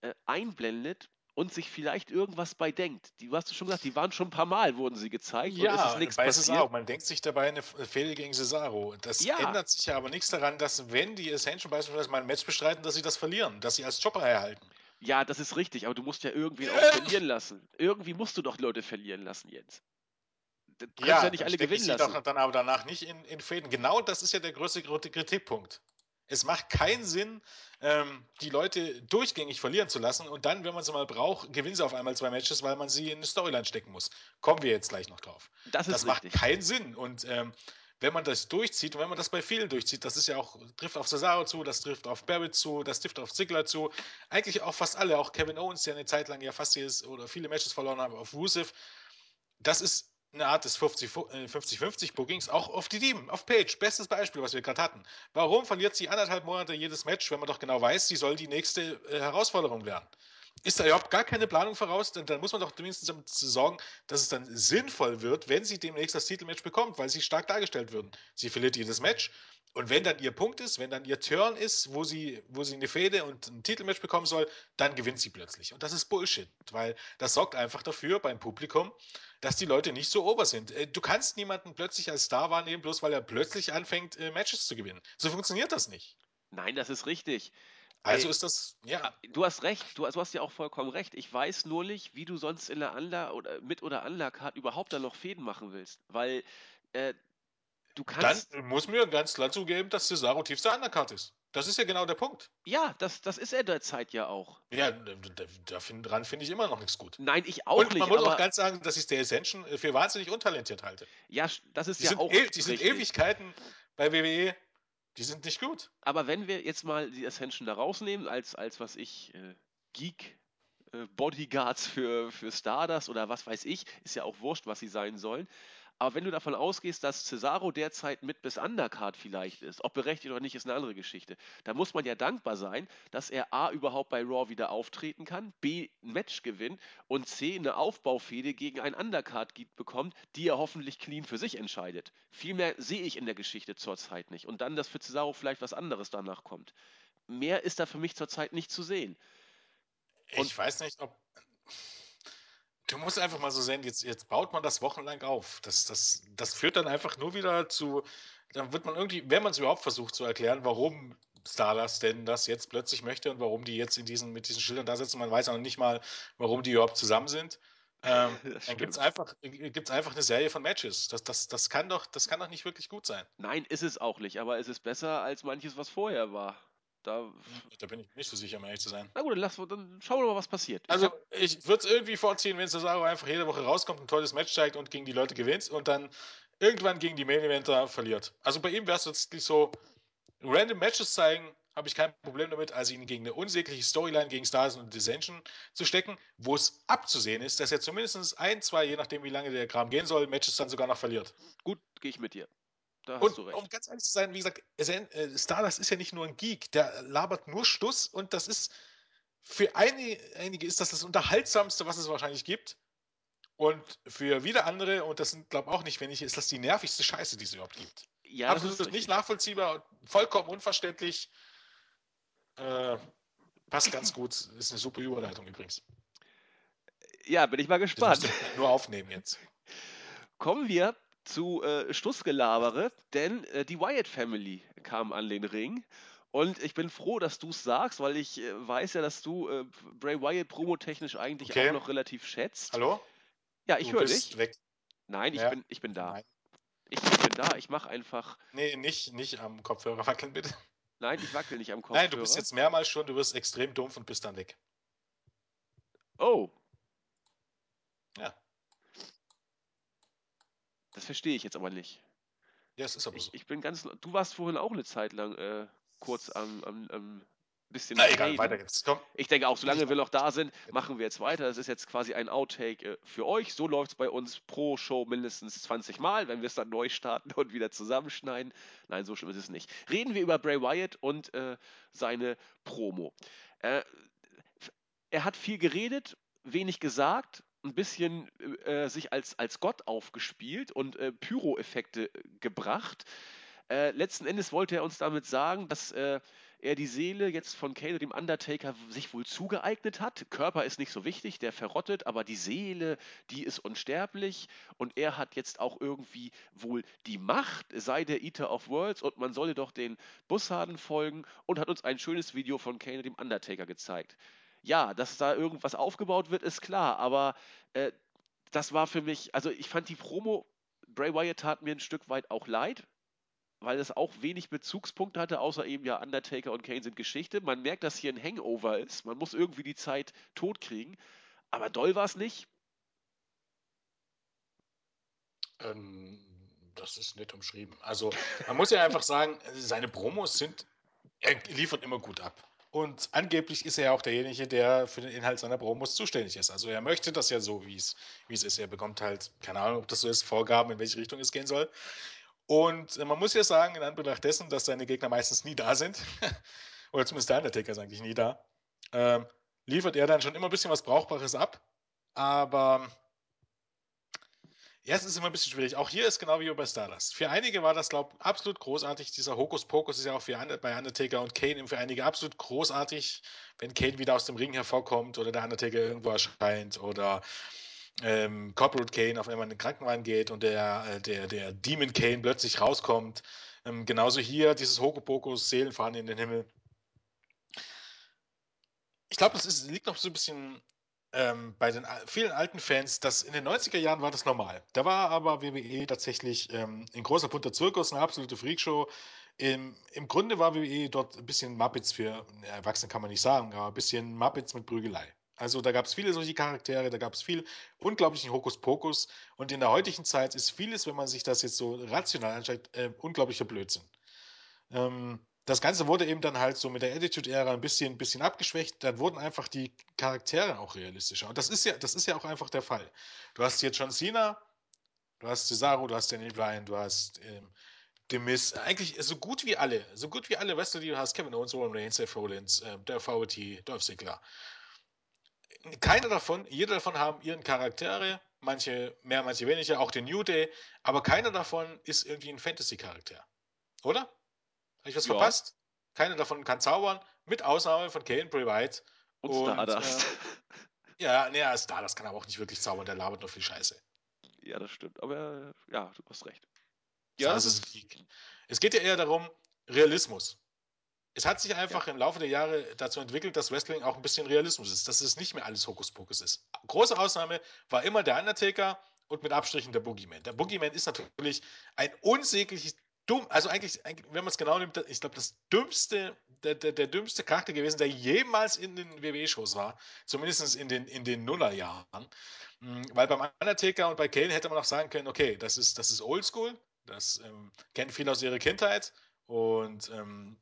äh, einblendet und sich vielleicht irgendwas bei denkt. Die, du hast schon gesagt, die waren schon ein paar Mal, wurden sie gezeigt ja, und es ist nichts bei passiert. Cesaro. Man denkt sich dabei eine Fehde gegen Cesaro. Das ja. ändert sich ja aber nichts daran, dass wenn die Ascension beispielsweise mal ein Match bestreiten, dass sie das verlieren, dass sie als Chopper erhalten. Ja, das ist richtig, aber du musst ja irgendwie auch verlieren lassen. Irgendwie musst du doch Leute verlieren lassen, Jens. Du kannst ja, ja nicht alle gewinnen lassen. Doch dann aber danach nicht in, in Fäden. Genau das ist ja der größte Kritikpunkt. Es macht keinen Sinn, ähm, die Leute durchgängig verlieren zu lassen und dann, wenn man sie mal braucht, gewinnen sie auf einmal zwei Matches, weil man sie in eine Storyline stecken muss. Kommen wir jetzt gleich noch drauf. Das, ist das macht keinen Sinn. Und ähm, wenn man das durchzieht und wenn man das bei vielen durchzieht, das ist ja auch, trifft auf Cesaro zu, das trifft auf Barrett zu, das trifft auf Ziggler zu, eigentlich auch fast alle, auch Kevin Owens, der eine Zeit lang ja fast jedes oder viele Matches verloren hat, auf Rusev. Das ist eine Art des 50-50-Bookings, auch auf die Team, auf Page. Bestes Beispiel, was wir gerade hatten. Warum verliert sie anderthalb Monate jedes Match, wenn man doch genau weiß, sie soll die nächste äh, Herausforderung werden? Ist da überhaupt gar keine Planung voraus? Dann, dann muss man doch zumindest damit sorgen, dass es dann sinnvoll wird, wenn sie demnächst das Titelmatch bekommt, weil sie stark dargestellt würden. Sie verliert jedes Match, und wenn dann ihr Punkt ist, wenn dann ihr Turn ist, wo sie, wo sie eine Fehde und ein Titelmatch bekommen soll, dann gewinnt sie plötzlich. Und das ist Bullshit, weil das sorgt einfach dafür beim Publikum, dass die Leute nicht so ober sind. Äh, du kannst niemanden plötzlich als Star wahrnehmen, bloß weil er plötzlich anfängt, äh, Matches zu gewinnen. So funktioniert das nicht. Nein, das ist richtig. Also ist das, ja. Du hast recht, du, du, hast ja auch vollkommen recht. Ich weiß nur nicht, wie du sonst in der Anla oder mit oder Anla-Card überhaupt da noch Fäden machen willst. Weil äh, du kannst. Dann muss mir ganz klar zugeben, dass Cesaro tiefster Undercard ist. Das ist ja genau der Punkt. Ja, das, das ist er derzeit ja auch. Ja, daran finde ich immer noch nichts gut. Nein, ich auch Und nicht. man muss auch ganz sagen, dass ich der Ascension für wahnsinnig untalentiert halte. Ja, das ist die ja sind auch. Die sind Ewigkeiten bei WWE. Die sind nicht gut. Aber wenn wir jetzt mal die Ascension da rausnehmen, als, als was ich, äh, Geek, äh, Bodyguards für, für Stardust oder was weiß ich, ist ja auch wurscht, was sie sein sollen. Aber wenn du davon ausgehst, dass Cesaro derzeit mit bis Undercard vielleicht ist, ob berechtigt oder nicht, ist eine andere Geschichte. Da muss man ja dankbar sein, dass er A überhaupt bei Raw wieder auftreten kann, B ein Match gewinnt und C eine Aufbaufehde gegen ein Undercard bekommt, die er hoffentlich clean für sich entscheidet. Viel mehr sehe ich in der Geschichte zurzeit nicht. Und dann, dass für Cesaro vielleicht was anderes danach kommt. Mehr ist da für mich zurzeit nicht zu sehen. Und ich weiß nicht, ob Du musst einfach mal so sehen, jetzt, jetzt baut man das wochenlang auf. Das, das, das führt dann einfach nur wieder zu, dann wird man irgendwie, wenn man es überhaupt versucht zu erklären, warum Stardust denn das jetzt plötzlich möchte und warum die jetzt in diesen, mit diesen Schildern da sitzen, man weiß auch nicht mal, warum die überhaupt zusammen sind. Ähm, dann gibt es einfach, gibt's einfach eine Serie von Matches. Das, das, das, kann doch, das kann doch nicht wirklich gut sein. Nein, ist es auch nicht, aber es ist besser als manches, was vorher war. Da, da bin ich nicht so sicher, um ehrlich zu sein. Na gut, dann, lass, dann schauen wir mal, was passiert. Also, ich würde es irgendwie vorziehen, wenn Cesaro einfach jede Woche rauskommt, ein tolles Match zeigt und gegen die Leute gewinnt und dann irgendwann gegen die Main Eventer verliert. Also bei ihm wäre es jetzt so, random Matches zeigen, habe ich kein Problem damit, also ihn gegen eine unsägliche Storyline gegen Stars und Dissension zu stecken, wo es abzusehen ist, dass er zumindest ein, zwei, je nachdem wie lange der Kram gehen soll, Matches dann sogar noch verliert. Gut, gehe ich mit dir. Da hast und, du recht. Um ganz ehrlich zu sein, wie gesagt, äh, Stardust ist ja nicht nur ein Geek, der labert nur Stuss und das ist für einige, ist das das Unterhaltsamste, was es wahrscheinlich gibt. Und für wieder andere, und das sind, glaube ich, auch nicht wenige, ist das die nervigste Scheiße, die es überhaupt gibt. Ja, Absolut nicht nachvollziehbar, vollkommen unverständlich. Äh, passt ganz gut. Ist eine super Überleitung übrigens. Ja, bin ich mal gespannt. Nur aufnehmen jetzt. Kommen wir zu äh, Stussgelabere, denn äh, die Wyatt Family kam an den Ring. Und ich bin froh, dass du es sagst, weil ich äh, weiß ja, dass du äh, Bray Wyatt promotechnisch eigentlich okay. auch noch relativ schätzt. Hallo? Ja, ich höre dich. Weg. Nein, ich, ja. bin, ich bin da. Ich, ich, bin da, ich mache einfach. Nee, nicht, nicht am Kopfhörer wackeln, bitte. Nein, ich wackel nicht am Kopfhörer. Nein, du bist jetzt mehrmals schon, du wirst extrem dumpf und bist dann weg. Oh. Ja. Das verstehe ich jetzt aber nicht. Ja, es ist aber so. Ich, ich bin ganz. Du warst vorhin auch eine Zeit lang äh, kurz am, am, am bisschen. Na egal, weiter geht's. Komm. Ich denke auch, solange wir noch da sind, machen wir jetzt weiter. Das ist jetzt quasi ein Outtake äh, für euch. So läuft es bei uns pro Show mindestens 20 Mal, wenn wir es dann neu starten und wieder zusammenschneiden. Nein, so schlimm ist es nicht. Reden wir über Bray Wyatt und äh, seine Promo. Äh, er hat viel geredet, wenig gesagt ein bisschen äh, sich als, als Gott aufgespielt und äh, Pyro-Effekte äh, gebracht. Äh, letzten Endes wollte er uns damit sagen, dass äh, er die Seele jetzt von Kane, dem Undertaker, sich wohl zugeeignet hat. Körper ist nicht so wichtig, der verrottet, aber die Seele, die ist unsterblich und er hat jetzt auch irgendwie wohl die Macht, sei der Eater of Worlds und man solle doch den Bussarden folgen und hat uns ein schönes Video von Kane, dem Undertaker, gezeigt ja, dass da irgendwas aufgebaut wird, ist klar, aber äh, das war für mich, also ich fand die Promo, Bray Wyatt tat mir ein Stück weit auch leid, weil es auch wenig Bezugspunkte hatte, außer eben ja Undertaker und Kane sind Geschichte. Man merkt, dass hier ein Hangover ist, man muss irgendwie die Zeit totkriegen, aber doll war es nicht. Ähm, das ist nett umschrieben. Also man muss ja einfach sagen, seine Promos sind, er liefert immer gut ab. Und angeblich ist er ja auch derjenige, der für den Inhalt seiner Promos zuständig ist. Also er möchte das ja so, wie es, ist. Er bekommt halt, keine Ahnung, ob das so ist, Vorgaben, in welche Richtung es gehen soll. Und äh, man muss ja sagen, in Anbetracht dessen, dass seine Gegner meistens nie da sind, oder zumindest der Undertaker ist eigentlich nie da, ähm, liefert er dann schon immer ein bisschen was Brauchbares ab. Aber ja, es ist immer ein bisschen schwierig. Auch hier ist genau wie bei Stardust. Für einige war das, glaube ich, absolut großartig. Dieser Hokuspokus ist ja auch für, bei Undertaker und Kane für einige absolut großartig, wenn Kane wieder aus dem Ring hervorkommt oder der Undertaker irgendwo erscheint oder ähm, Corporate Kane auf einmal in den Krankenwagen geht und der, äh, der, der Demon Kane plötzlich rauskommt. Ähm, genauso hier dieses Hokuspokus, Seelen fahren in den Himmel. Ich glaube, das liegt noch so ein bisschen ähm, bei den vielen alten Fans, dass in den 90er Jahren war das normal. Da war aber WWE tatsächlich ähm, ein großer bunter Zirkus, eine absolute Freakshow. Im, Im Grunde war WWE dort ein bisschen Muppets für, Erwachsene kann man nicht sagen, aber ein bisschen Muppets mit Prügelei. Also da gab es viele solche Charaktere, da gab es viel unglaublichen Hokuspokus. Und in der heutigen Zeit ist vieles, wenn man sich das jetzt so rational anschaut, äh, unglaublicher Blödsinn. Ähm, das Ganze wurde eben dann halt so mit der Attitude-Ära ein bisschen, ein bisschen abgeschwächt. Dann wurden einfach die Charaktere auch realistischer. Und das ist ja, das ist ja auch einfach der Fall. Du hast jetzt John Cena, Du hast Cesaro, du hast Daniel Bryan, du hast ähm, The Miz. Eigentlich so gut wie alle, so gut wie alle Wrestler, die du hast. Kevin Owens, Roman Reigns, Seth Rollins, äh, der VOT, Dolph Ziggler. Keiner davon, jeder davon haben ihren Charaktere, manche mehr, manche weniger, auch den New Day, aber keiner davon ist irgendwie ein Fantasy-Charakter. Oder? Habe ich was Ja. verpasst? Keiner davon kann zaubern, mit Ausnahme von Kane, Bray Wyatt. Und, Und, Stardust. Äh, ja, nee, Stardust kann aber auch nicht wirklich zaubern, der labert nur viel Scheiße. ja, das stimmt. Aber äh, ja, du hast recht. Ja, Ja, das ist. Geek. Es geht ja eher darum, Realismus. Es hat sich einfach im Laufe der Jahre dazu entwickelt, dass Wrestling auch ein bisschen Realismus ist, dass es nicht mehr alles Hokuspokus ist. Große Ausnahme war immer der Undertaker und mit Abstrichen der Boogeyman. Der Boogeyman ist natürlich ein unsägliches dumm, also eigentlich, eigentlich wenn man es genau nimmt, ich glaube, das dümmste, der, der, der dümmste Charakter gewesen, der jemals in den WWE-Shows war, zumindest in den, in den Nullerjahren. Mm, Weil beim Undertaker und bei Kane hätte man auch sagen können, okay, das ist, das ist Oldschool, das ähm, kennen viele aus ihrer Kindheit und ähm,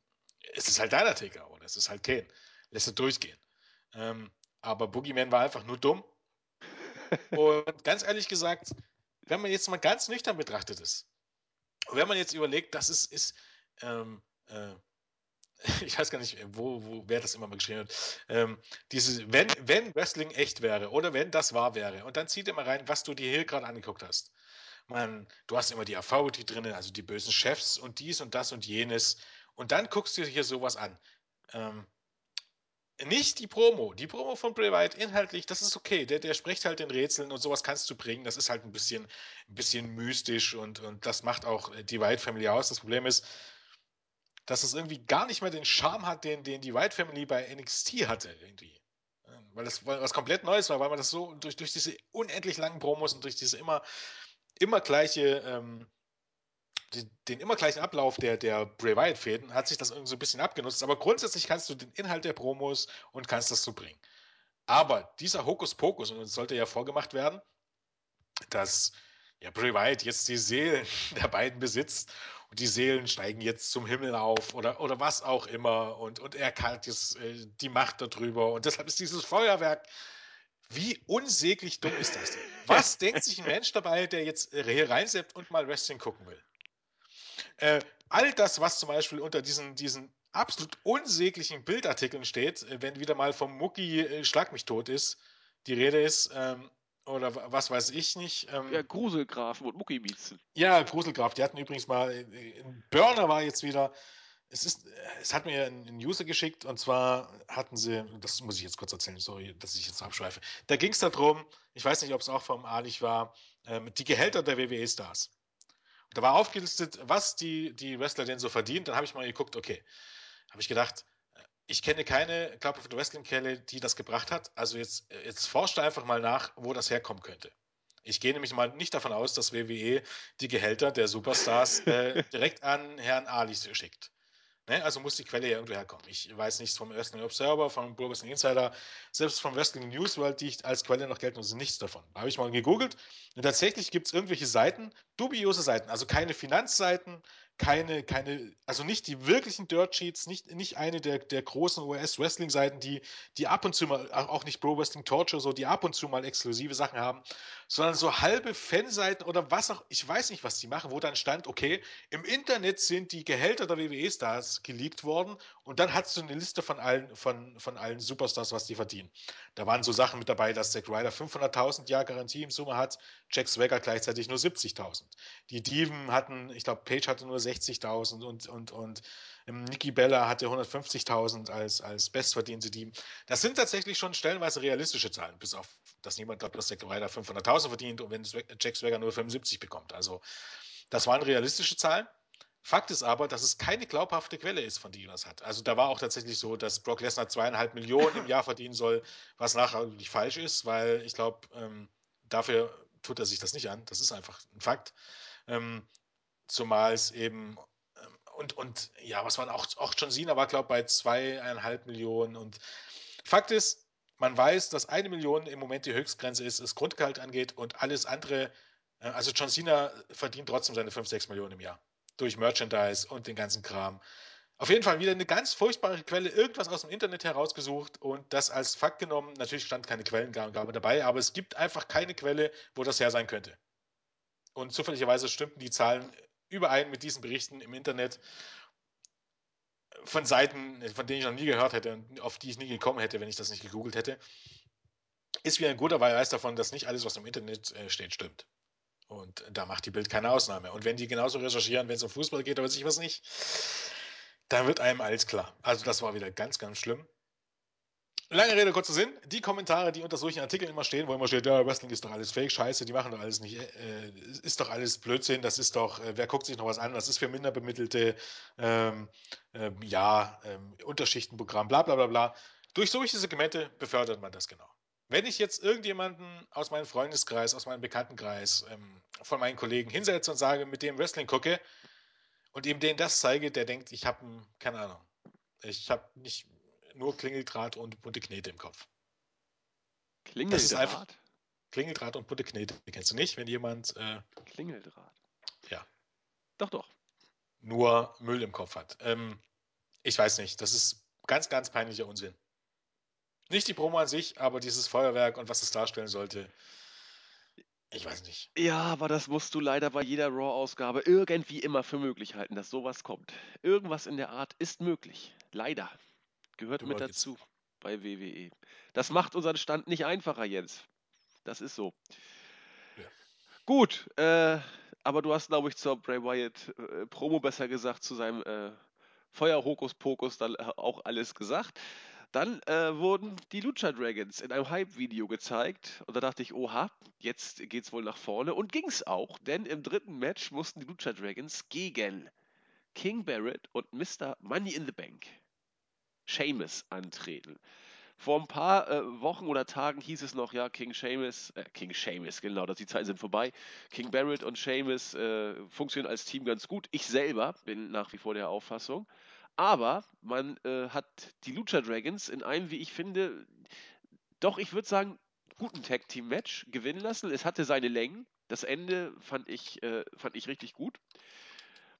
es ist halt deiner Ticker oder es ist halt Kane. Lässt er durchgehen. Ähm, aber Boogeyman war einfach nur dumm. Und ganz ehrlich gesagt, wenn man jetzt mal ganz nüchtern betrachtet ist, wenn man jetzt überlegt, das ist, ist ähm, äh, ich weiß gar nicht, wo, wo, wer das immer mal geschrieben hat, ähm, dieses, wenn, wenn Wrestling echt wäre oder wenn das wahr wäre, und dann zieht immer rein, was du dir hier gerade angeguckt hast. Man, du hast immer die AV-T drinnen, also die bösen Chefs und dies und das und jenes. Und dann guckst du dir hier sowas an. Ähm, nicht die Promo. Die Promo von Bray Wyatt inhaltlich, das ist okay. Der, der spricht halt den Rätseln und sowas kannst du bringen. Das ist halt ein bisschen, ein bisschen mystisch und, und das macht auch die Wyatt Family aus. Das Problem ist, dass es irgendwie gar nicht mehr den Charme hat, den, den die Wyatt Family bei NXT hatte, irgendwie. Weil das was komplett Neues war, weil man das so durch, durch diese unendlich langen Promos und durch diese immer, immer gleiche, ähm, den immer gleichen Ablauf der, der Bray Wyatt-Fäden hat sich das irgendwie so ein bisschen abgenutzt. Aber grundsätzlich kannst du den Inhalt der Promos und kannst das so bringen. Aber dieser Hokuspokus, und es sollte ja vorgemacht werden, dass ja, Bray Wyatt jetzt die Seelen der beiden besitzt und die Seelen steigen jetzt zum Himmel auf oder, oder was auch immer und, und er hat jetzt äh, die Macht darüber und deshalb ist dieses Feuerwerk. Wie unsäglich dumm ist das denn? Was denkt sich ein Mensch dabei, der jetzt hier reinseppt und mal Wrestling gucken will? Äh, all das, was zum Beispiel unter diesen, diesen absolut unsäglichen Bildartikeln steht, äh, wenn wieder mal vom Mucki äh, Schlag mich tot ist, die Rede ist, ähm, oder was weiß ich nicht. Ähm, Ja, Gruselgrafen und Muckimiezen. ja, Gruselgraf, die hatten übrigens mal, äh, ein Burner war jetzt wieder, es ist, äh, es hat mir ein, ein User geschickt und zwar hatten sie, das muss ich jetzt kurz erzählen, sorry, dass ich jetzt abschweife. Da ging es darum, ich weiß nicht, ob es auch vom Alich war, ähm, die Gehälter der WWE-Stars. Da war aufgelistet, was die, die Wrestler denn so verdienen. Dann habe ich mal geguckt, okay, habe ich gedacht, äh, ich kenne keine glaubhafte Wrestling-Kelle, die das gebracht hat. Also jetzt, äh, jetzt forscht einfach mal nach, wo das herkommen könnte. Ich gehe nämlich mal nicht davon aus, dass WWE die Gehälter der Superstars äh, direkt an Herrn Ali schickt. Ne? Also muss die Quelle ja irgendwo herkommen. Ich weiß nichts vom Wrestling Observer, vom Pro Wrestling Insider, selbst vom Wrestling News World, die ich als Quelle noch gelten, also nichts davon. Da habe ich mal gegoogelt und tatsächlich gibt es irgendwelche Seiten, dubiose Seiten, also keine Finanzseiten, keine, keine, also nicht die wirklichen Dirt Sheets, nicht, nicht eine der, der großen US-Wrestling-Seiten, die, die ab und zu mal, auch nicht Pro Wrestling Torture, so, die ab und zu mal exklusive Sachen haben, sondern so halbe Fanseiten oder was auch, ich weiß nicht, was die machen, wo dann stand, okay, im Internet sind die Gehälter der WWE-Stars geleakt worden und dann hast du eine Liste von allen, von, von allen Superstars, was die verdienen. Da waren so Sachen mit dabei, dass Zack Ryder 500.000 Jahr Garantie im Summe hat, Jack Swagger gleichzeitig nur 70.000. Die Diven hatten, ich glaube, Page hatte nur 60.000 und, und, und ähm, Nikki Bella hatte 150.000 als, als bestverdiente Diven. Das sind tatsächlich schon stellenweise realistische Zahlen, bis auf, dass niemand glaubt, dass Zack Ryder 500.000 verdient und wenn Jack Swagger nur 75 bekommt. Also, das waren realistische Zahlen. Fakt ist aber, dass es keine glaubhafte Quelle ist, von die das hat. Also da war auch tatsächlich so, dass Brock Lesnar zweieinhalb Millionen im Jahr verdienen soll, was nachher nicht falsch ist, weil ich glaube, ähm, dafür tut er sich das nicht an. Das ist einfach ein Fakt. Ähm, zumal es eben ähm, und, und ja, was waren auch, auch John Cena war, glaube ich, bei zweieinhalb Millionen. Und Fakt ist, man weiß, dass eine Million im Moment die Höchstgrenze ist, was Grundgehalt angeht und alles andere, äh, also John Cena verdient trotzdem seine 5, 6 Millionen im Jahr durch Merchandise und den ganzen Kram. Auf jeden Fall wieder eine ganz furchtbare Quelle, irgendwas aus dem Internet herausgesucht und das als Fakt genommen. Natürlich stand keine Quellengabe dabei, aber es gibt einfach keine Quelle, wo das her sein könnte. Und zufälligerweise stimmten die Zahlen überein mit diesen Berichten im Internet von Seiten, von denen ich noch nie gehört hätte und auf die ich nie gekommen hätte, wenn ich das nicht gegoogelt hätte. Ist wie ein guter Beweis davon, dass nicht alles, was im Internet äh, steht, stimmt. Und da macht die Bild keine Ausnahme. Und wenn die genauso recherchieren, wenn es um Fußball geht oder weiß ich was nicht, dann wird einem alles klar. Also das war wieder ganz, ganz schlimm. Lange Rede, kurzer Sinn. Die Kommentare, die unter solchen Artikeln immer stehen, wo immer steht, ja, Wrestling ist doch alles Fake, Scheiße, die machen doch alles nicht, äh, ist doch alles Blödsinn, das ist doch, äh, wer guckt sich noch was an, das ist für Minderbemittelte, ähm, äh, ja, ähm, Unterschichtenprogramm, bla bla bla bla. Durch solche Segmente befördert man das genau. Wenn ich jetzt irgendjemanden aus meinem Freundeskreis, aus meinem Bekanntenkreis, ähm, von meinen Kollegen hinsetze und sage, mit dem Wrestling gucke und ihm denen das zeige, der denkt, ich habe, keine Ahnung, ich habe nicht nur Klingeldraht und bunte Knete im Kopf. Klingeldraht? Das ist einfach Klingeldraht und bunte Knete. Kennst du nicht, wenn jemand. Äh, Klingeldraht. Ja. Doch, doch. Nur Müll im Kopf hat. Ähm, ich weiß nicht. Das ist ganz, ganz peinlicher Unsinn. Nicht die Promo an sich, aber dieses Feuerwerk und was es darstellen sollte. Ich weiß nicht. Ja, aber das musst du leider bei jeder Raw-Ausgabe irgendwie immer für möglich halten, dass sowas kommt. Irgendwas in der Art ist möglich. Leider. Gehört mit dazu bei WWE. Das macht unseren Stand nicht einfacher, Jens. Das ist so. Ja. Gut, äh, aber du hast, glaube ich, zur Bray Wyatt äh, Promo besser gesagt, zu seinem äh, Feuer-Hokus-Pokus dann äh, auch alles gesagt. Dann äh, wurden die Lucha Dragons in einem Hype-Video gezeigt und da dachte ich, oha, jetzt geht's wohl nach vorne und ging's auch, denn im dritten Match mussten die Lucha Dragons gegen King Barrett und Mr. Money in the Bank Seamus antreten. Vor ein paar äh, Wochen oder Tagen hieß es noch, ja, King Seamus, äh, King Seamus, genau, dass die Zeiten sind vorbei. King Barrett und Seamus äh, funktionieren als Team ganz gut. Ich selber bin nach wie vor der Auffassung. Aber man äh, hat die Lucha Dragons in einem, wie ich finde, doch, ich würde sagen, guten Tag Team Match gewinnen lassen. Es hatte seine Längen. Das Ende fand ich, äh, fand ich richtig gut.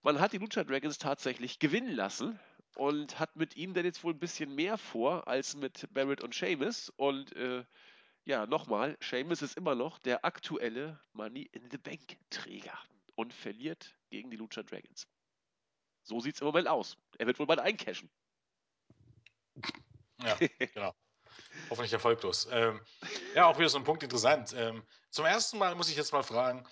Man hat die Lucha Dragons tatsächlich gewinnen lassen und hat mit ihm dann jetzt wohl ein bisschen mehr vor als mit Barrett und Seamus. Und äh, ja, nochmal, Seamus ist immer noch der aktuelle Money in the Bank Träger und verliert gegen die Lucha Dragons. So sieht es im Moment aus. Er wird wohl bald eincashen. Ja, genau. Hoffentlich erfolglos. Ähm, ja, auch wieder so ein Punkt interessant. Ähm, zum ersten Mal muss ich jetzt mal fragen,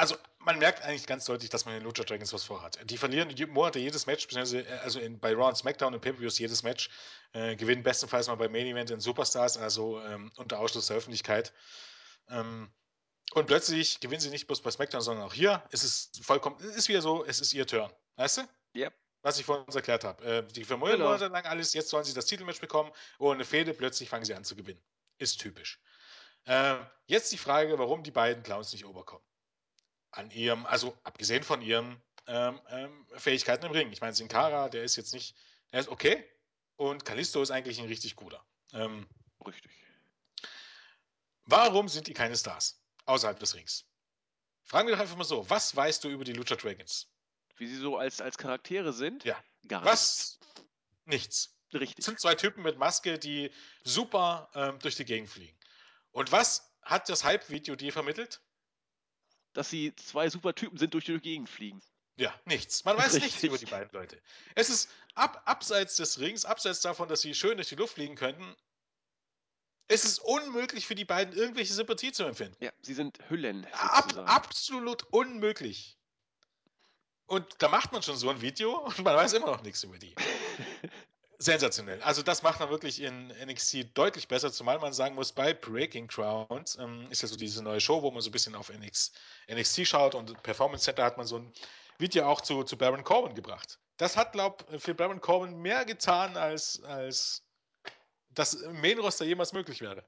also man merkt eigentlich ganz deutlich, dass man den Lucha Dragons was vorhat. Die verlieren Monate jedes Match, äh, also in, bei Raw und SmackDown und Pay-Per-Views jedes Match, äh, gewinnen bestenfalls mal bei Main Event in Superstars, also ähm, unter Ausschluss der Öffentlichkeit. Ähm, und plötzlich gewinnen sie nicht bloß bei SmackDown, sondern auch hier. Es ist vollkommen, es ist wieder so, es ist ihr Turn. Weißt du? Yep. Was ich vorhin erklärt habe. Äh, die vermögen genau. lang alles, jetzt sollen sie das Titelmatch bekommen eine Fehde, plötzlich fangen sie an zu gewinnen. Ist typisch. Äh, jetzt die Frage, warum die beiden Clowns nicht oberkommen an ihrem, also abgesehen von ihren ähm, ähm, Fähigkeiten im Ring. Ich meine, Sinkara, der ist jetzt nicht, der ist okay und Kalisto ist eigentlich ein richtig guter. Ähm, richtig. Warum sind die keine Stars außerhalb des Rings? Fragen wir doch einfach mal so, was weißt du über die Lucha Dragons? Wie sie so als, als Charaktere sind? Ja. Gar was? Nichts. nichts. Richtig. Das sind zwei Typen mit Maske, die super ähm, durch die Gegend fliegen. Und was hat das Hype-Video dir vermittelt? Dass sie zwei super Typen sind, durch die Gegend fliegen. Ja, nichts. Man weiß Richtig. nichts über die beiden Leute. Es ist ab, abseits des Rings, abseits davon, dass sie schön durch die Luft fliegen könnten, es ist unmöglich für die beiden irgendwelche Sympathie zu empfinden. Ja, sie sind Hüllen. Ab, absolut unmöglich. Und da macht man schon so ein Video und man weiß immer noch nichts über die. sensationell. Also das macht man wirklich in NXT deutlich besser, zumal man sagen muss, bei Breaking Crowns ähm, ist ja so diese neue Show, wo man so ein bisschen auf NX, NXT schaut und Performance Center hat man so ein Video auch zu, zu Baron Corbin gebracht. Das hat, glaube ich, für Baron Corbin mehr getan, als, als das Main Roster jemals möglich wäre.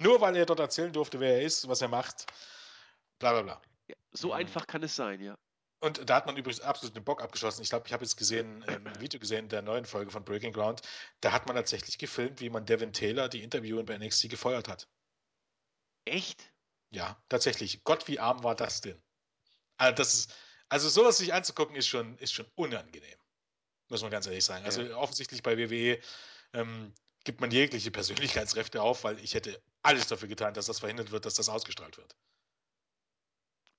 Nur weil er dort erzählen durfte, wer er ist, was er macht, bla bla bla. Ja, so mhm. einfach kann es sein, ja. Und da hat man übrigens absolut den Bock abgeschossen. Ich glaube, ich habe jetzt gesehen, ähm, ein Video gesehen der neuen Folge von Breaking Ground. Da hat man tatsächlich gefilmt, wie man Devin Taylor, die Interviewerin bei NXT, gefeuert hat. Echt? Ja, tatsächlich. Gott, wie arm war das denn? Also, das ist, also sowas sich anzugucken, ist schon, ist schon unangenehm. Muss man ganz ehrlich sagen. Also ja. offensichtlich bei WWE ähm, gibt man jegliche Persönlichkeitsrechte auf, weil ich hätte alles dafür getan, dass das verhindert wird, dass das ausgestrahlt wird.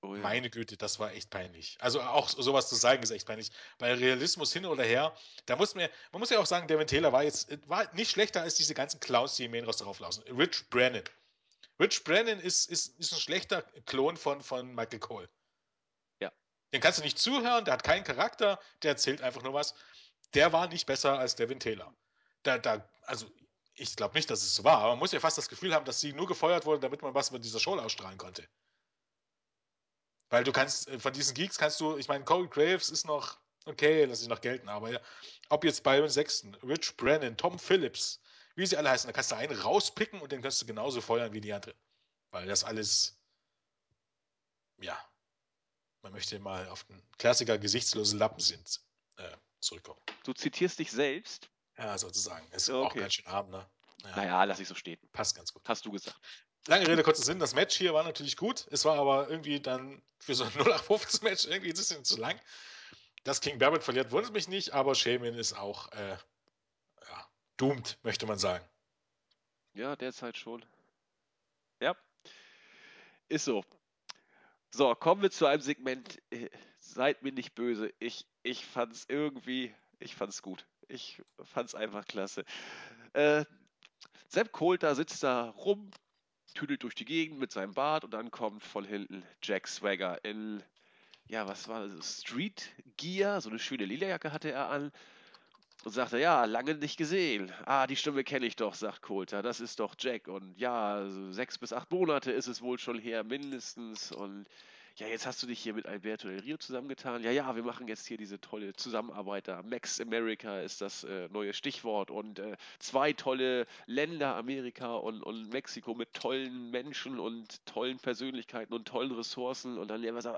Oh, ja. Meine Güte, das war echt peinlich. Also auch sowas zu sagen ist echt peinlich. Bei Realismus hin oder her, da muss man, man muss ja auch sagen, der Ventela war jetzt war nicht schlechter als diese ganzen Clowns, die im Main Roster. Rich Brennan. Rich Brennan ist, ist, ist ein schlechter Klon von, von Michael Cole. Ja. Den kannst du nicht zuhören, der hat keinen Charakter, der erzählt einfach nur was. Der war nicht besser als der Ventela. Da, da, also ich glaube nicht, dass es so war, aber man muss ja fast das Gefühl haben, dass sie nur gefeuert wurde, damit man was mit dieser Show ausstrahlen konnte. Weil du kannst, äh, von diesen Geeks kannst du, ich meine, Corey Graves ist noch, okay, lass ich noch gelten, aber ja, ob jetzt Byron Sexton, Rich Brennan, Tom Phillips, wie sie alle heißen, da kannst du einen rauspicken und den kannst du genauso feuern wie die anderen. Weil das alles, ja, man möchte mal auf den Klassiker gesichtslose Lappen sind, äh, zurückkommen. Du zitierst dich selbst? Ja, sozusagen. Ist okay. auch ganz schön arm, ne? Naja, naja lass ich so stehen. Passt ganz gut. Hast du gesagt. Lange Rede, kurzer Sinn. Das Match hier war natürlich gut. Es war aber irgendwie dann für so ein 0815-Match irgendwie ein bisschen zu lang. Dass King Barrett verliert, wundert mich nicht, aber Shaman ist auch äh, ja, doomed, möchte man sagen. Ja, derzeit schon. Ja. Ist so. So, kommen wir zu einem Segment. Äh, seid mir nicht böse. Ich, ich fand's irgendwie, ich fand's gut. Ich fand's einfach klasse. Äh, Sepp Coulter sitzt da rum, tüdelt durch die Gegend mit seinem Bart und dann kommt von hinten Jack Swagger in, ja, was war das? Street Gear, so eine schöne Lederjacke hatte er an und sagte, ja, lange nicht gesehen. Ah, die Stimme kenne ich doch, sagt Coulter, das ist doch Jack und ja, sechs bis acht Monate ist es wohl schon her, mindestens und ja, jetzt hast du dich hier mit Alberto Del Rio zusammengetan. Ja, ja, wir machen jetzt hier diese tolle Zusammenarbeit da. Max America ist das äh, neue Stichwort und äh, zwei tolle Länder, Amerika und, und Mexiko mit tollen Menschen und tollen Persönlichkeiten und tollen Ressourcen und dann, ja, was,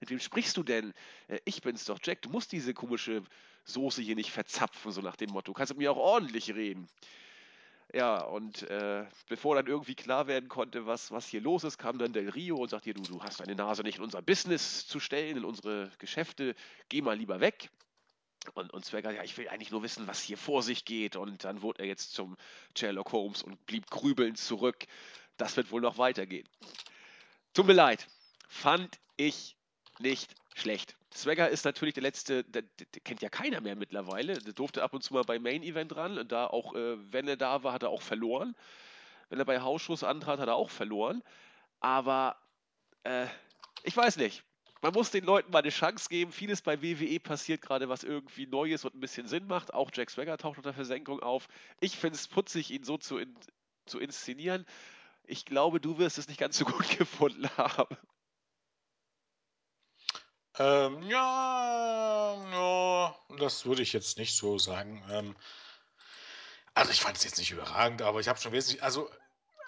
mit wem sprichst du denn? Äh, ich bin's doch, Jack, du musst diese komische Soße hier nicht verzapfen, so nach dem Motto. Du kannst mit mir auch ordentlich reden. Ja, und äh, bevor dann irgendwie klar werden konnte, was, was hier los ist, kam dann Del Rio und sagte, du, du hast deine Nase nicht in unser Business zu stellen, in unsere Geschäfte, geh mal lieber weg. Und, und Swagger, ja, ich will eigentlich nur wissen, was hier vor sich geht. Und dann wurde er jetzt zum Sherlock Holmes und blieb grübelnd zurück. Das wird wohl noch weitergehen. Tut mir leid, fand ich nicht schlecht. Swagger ist natürlich der letzte, der, der, kennt ja keiner mehr mittlerweile. Der durfte ab und zu mal bei Main Event ran und da auch, äh, wenn er da war, hat er auch verloren. Wenn er bei Hausschuss antrat, hat er auch verloren. Aber äh, ich weiß nicht. Man muss den Leuten mal eine Chance geben. Vieles bei WWE passiert gerade, was irgendwie Neues und ein bisschen Sinn macht. Auch Jack Swagger taucht unter Versenkung auf. Ich finde es putzig, ihn so zu, in, zu inszenieren. Ich glaube, du wirst es nicht ganz so gut gefunden haben. Ähm, ja, ja, das würde ich jetzt nicht so sagen. Ähm, also ich fand es jetzt nicht überragend, aber ich habe schon wesentlich, also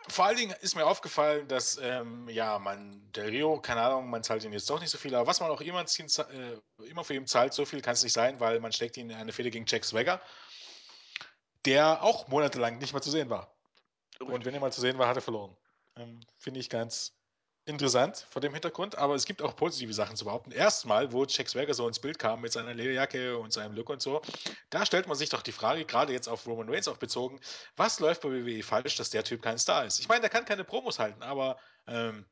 vor allen Dingen ist mir aufgefallen, dass, ähm, ja, man, der Rio, keine Ahnung, man zahlt ihn jetzt doch nicht so viel, aber was man auch immer, ziehen, äh, immer für ihn zahlt, so viel kann es nicht sein, weil man steckt ihn in eine Fehde gegen Jack Swagger, der auch monatelang nicht mehr zu sehen war. Und wenn er mal zu sehen war, hat er verloren. Ähm, Finde ich ganz, interessant vor dem Hintergrund, aber es gibt auch positive Sachen zu behaupten. Erstmal, wo Jack Swagger so ins Bild kam mit seiner Lederjacke und seinem Look und so, da stellt man sich doch die Frage, gerade jetzt auf Roman Reigns auch bezogen, was läuft bei WWE falsch, dass der Typ kein Star ist? Ich meine, der kann keine Promos halten, aber ähm,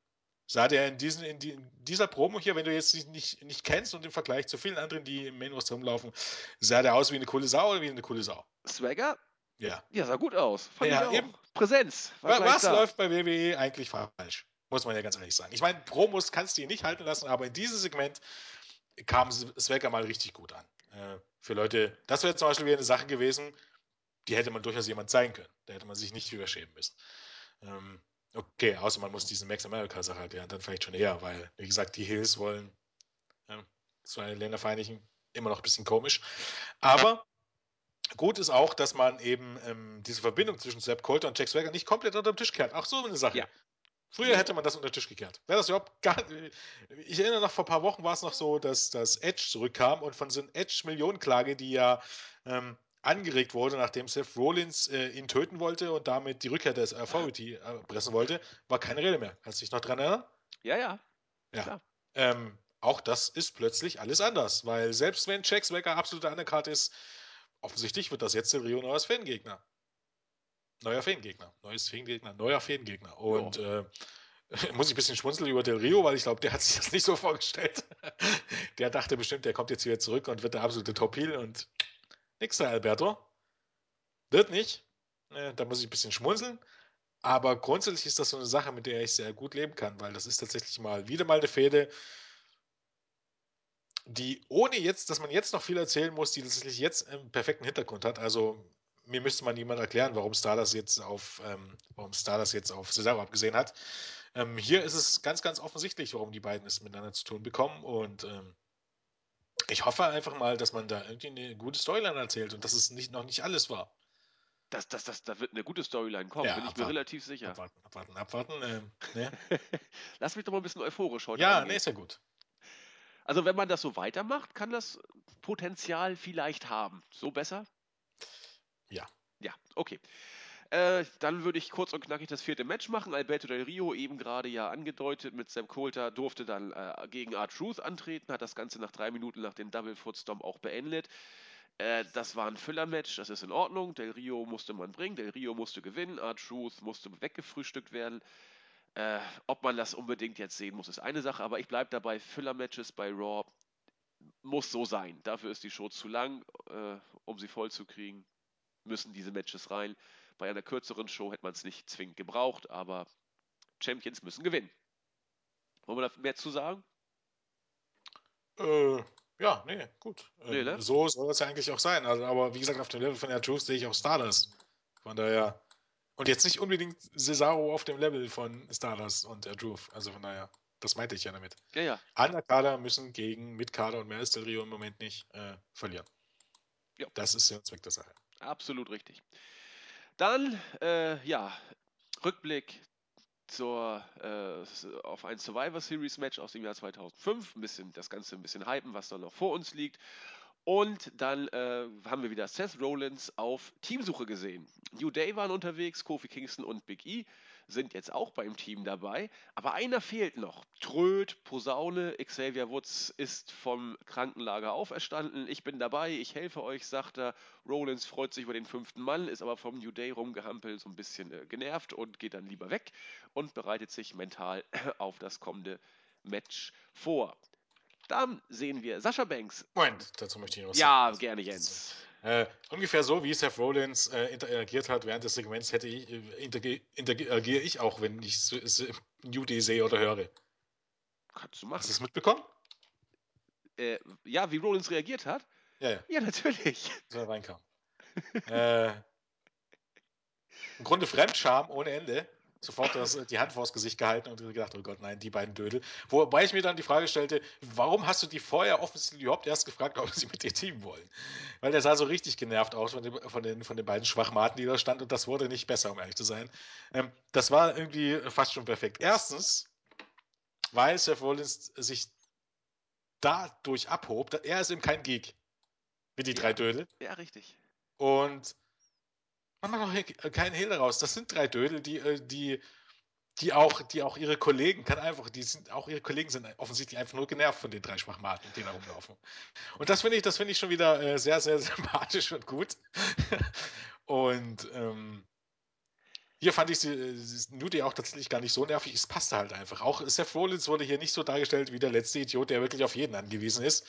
sah der in, diesen, in, die, in, dieser Promo hier, wenn du jetzt nicht, nicht, kennst und im Vergleich zu vielen anderen, die im Main Roster rumlaufen, sah der aus wie eine coole Sau oder wie eine coole Sau? Swagger? Ja. Ja, sah gut aus. Fand ja, eben. Präsenz. was läuft bei WWE eigentlich falsch? Muss man ja ganz ehrlich sagen. Ich meine, Promos kannst du hier nicht halten lassen, aber in diesem Segment kam Swagger mal richtig gut an. Äh, für Leute, das wäre zum Beispiel wieder eine Sache gewesen, die hätte man durchaus jemand zeigen können. Da hätte man sich nicht überschämen müssen. Ähm, okay, außer man muss diesen Max America-Sache halt, ja, dann vielleicht schon eher, weil, wie gesagt, die Hills wollen äh, zwei Länder vereinigen. Immer noch ein bisschen komisch. Aber gut ist auch, dass man eben ähm, diese Verbindung zwischen Sepp Coulter und Jack Swagger nicht komplett unter den Tisch kehrt. Ach so, eine Sache. Ja. Früher hätte man das unter den Tisch gekehrt. Wäre das überhaupt gar Ich erinnere noch, vor ein paar Wochen war es noch so, dass das Edge zurückkam und von so einer Edge-Millionenklage, die ja ähm, angeregt wurde, nachdem Seth Rollins äh, ihn töten wollte und damit die Rückkehr des Authority äh, pressen wollte, war keine Rede mehr. Kannst du dich noch dran erinnern? Ja, ja. Ja. Ähm, auch das ist plötzlich alles anders, weil selbst wenn Jack Swagger absoluter Undercard ist, offensichtlich wird das jetzt der Rio neues Fangegner neuer Fädengegner. Neues Fädengegner, neuer Fädengegner. Und äh, muss ich ein bisschen schmunzeln über Del Rio, weil ich glaube, der hat sich das nicht so vorgestellt. der dachte bestimmt, der kommt jetzt wieder zurück und wird der absolute Top-Heel und nix da, Alberto. Wird nicht. Äh, da muss ich ein bisschen schmunzeln. Aber grundsätzlich ist das so eine Sache, mit der ich sehr gut leben kann, weil das ist tatsächlich mal wieder mal eine Fehde, die ohne jetzt, dass man jetzt noch viel erzählen muss, die tatsächlich jetzt einen perfekten Hintergrund hat. Also mir müsste man niemand erklären, warum Stardust jetzt auf, ähm, warum Stardust jetzt auf Cesaro abgesehen hat. Ähm, hier ist es ganz, ganz offensichtlich, warum die beiden es miteinander zu tun bekommen und ähm, ich hoffe einfach mal, dass man da irgendwie eine gute Storyline erzählt und dass es nicht, noch nicht alles war. Das, das, das, da wird eine gute Storyline kommen, Ja, bin ich mir abwarten. relativ sicher. Abwarten, abwarten, abwarten. Ähm, ne? Lass mich doch mal ein bisschen euphorisch heute Ja, angehen. nee, ist ja gut. Also wenn man das so weitermacht, kann das Potenzial vielleicht haben. So besser? Ja. Ja, okay. Äh, dann würde ich kurz und knackig das vierte Match machen. Alberto Del Rio, eben gerade ja angedeutet, mit Sam Coulter durfte dann äh, gegen R-Truth antreten, hat das Ganze nach drei Minuten nach dem Double Foot Stomp auch beendet. Äh, das war ein Füller-Match, das ist in Ordnung. Del Rio musste man bringen, Del Rio musste gewinnen, R-Truth musste weggefrühstückt werden. Äh, ob man das unbedingt jetzt sehen muss, ist eine Sache, aber ich bleibe dabei, Füller-Matches bei Raw muss so sein. Dafür ist die Show zu lang, äh, um sie voll zu kriegen. Müssen diese Matches rein. Bei einer kürzeren Show hätte man es nicht zwingend gebraucht, aber Champions müssen gewinnen. Wollen wir da mehr zu sagen? Äh, ja, nee, gut. Nee, Ähm, ne? So soll es ja eigentlich auch sein. Also, aber wie gesagt, auf dem Level von der Truth sehe ich auch Stardust. Von daher. Und jetzt nicht unbedingt Cesaro auf dem Level von Stardust und der Truth. Also von daher, das meinte ich ja damit. Ja, ja. Underkader müssen gegen Mitkader und mehr ist Del Rio im Moment nicht äh, verlieren. Ja. Das ist der Zweck der Sache. Absolut richtig. Dann, äh, ja, Rückblick zur, äh, auf ein Survivor Series Match aus dem Jahr 2005. Ein bisschen, das Ganze ein bisschen hypen, was da noch vor uns liegt. Und dann äh, haben wir wieder Seth Rollins auf Teamsuche gesehen. New Day waren unterwegs, Kofi Kingston und Big E sind jetzt auch beim Team dabei, aber einer fehlt noch. Tröd, Posaune, Xavier Woods ist vom Krankenlager auferstanden. Ich bin dabei, ich helfe euch, sagt er. Rollins freut sich über den fünften Mann, ist aber vom New Day rumgehampelt, so ein bisschen äh, genervt und geht dann lieber weg und bereitet sich mental auf das kommende Match vor. Dann sehen wir Sascha Banks. Moment, dazu möchte ich noch was Ja, sagen. gerne, Jens. Äh, ungefähr so, wie Seth Rollins äh, interagiert hat während des Segments, hätte ich, äh, interagiere ich auch, wenn ich so- so New Day sehe oder höre. Kannst du Hast machen. du es mitbekommen? Äh, ja, wie Rollins reagiert hat? Ja, ja, Ja, natürlich. er reinkam. äh, Im Grunde Fremdscham ohne Ende. Sofort das, die Hand vors Gesicht gehalten und gedacht, oh Gott, nein, die beiden Dödel. Wobei ich mir dann die Frage stellte, warum hast du die vorher offensichtlich überhaupt erst gefragt, ob sie mit dir teamen wollen? Weil der sah so richtig genervt aus von den, von den, von den beiden Schwachmaten, die da standen und das wurde nicht besser, um ehrlich zu sein. Ähm, das war irgendwie fast schon perfekt. Erstens, weil Seth Rollins sich dadurch abhob, er ist eben kein Geek. Wie die drei Ja. Dödel. Ja, richtig. Und man macht auch keinen Hehl daraus. Das sind drei Dödel, die, äh, die, die, auch, die auch ihre Kollegen, kann einfach, die sind, auch ihre Kollegen sind offensichtlich einfach nur genervt von den drei Schwachmaten, die da rumlaufen. Und das finde ich, das finde ich schon wieder äh, sehr, sehr sympathisch und gut. und ähm, hier fand ich äh, Nudie auch tatsächlich gar nicht so nervig. Es passte halt einfach. Auch Seth Rollins wurde hier nicht so dargestellt wie der letzte Idiot, der wirklich auf jeden angewiesen ist.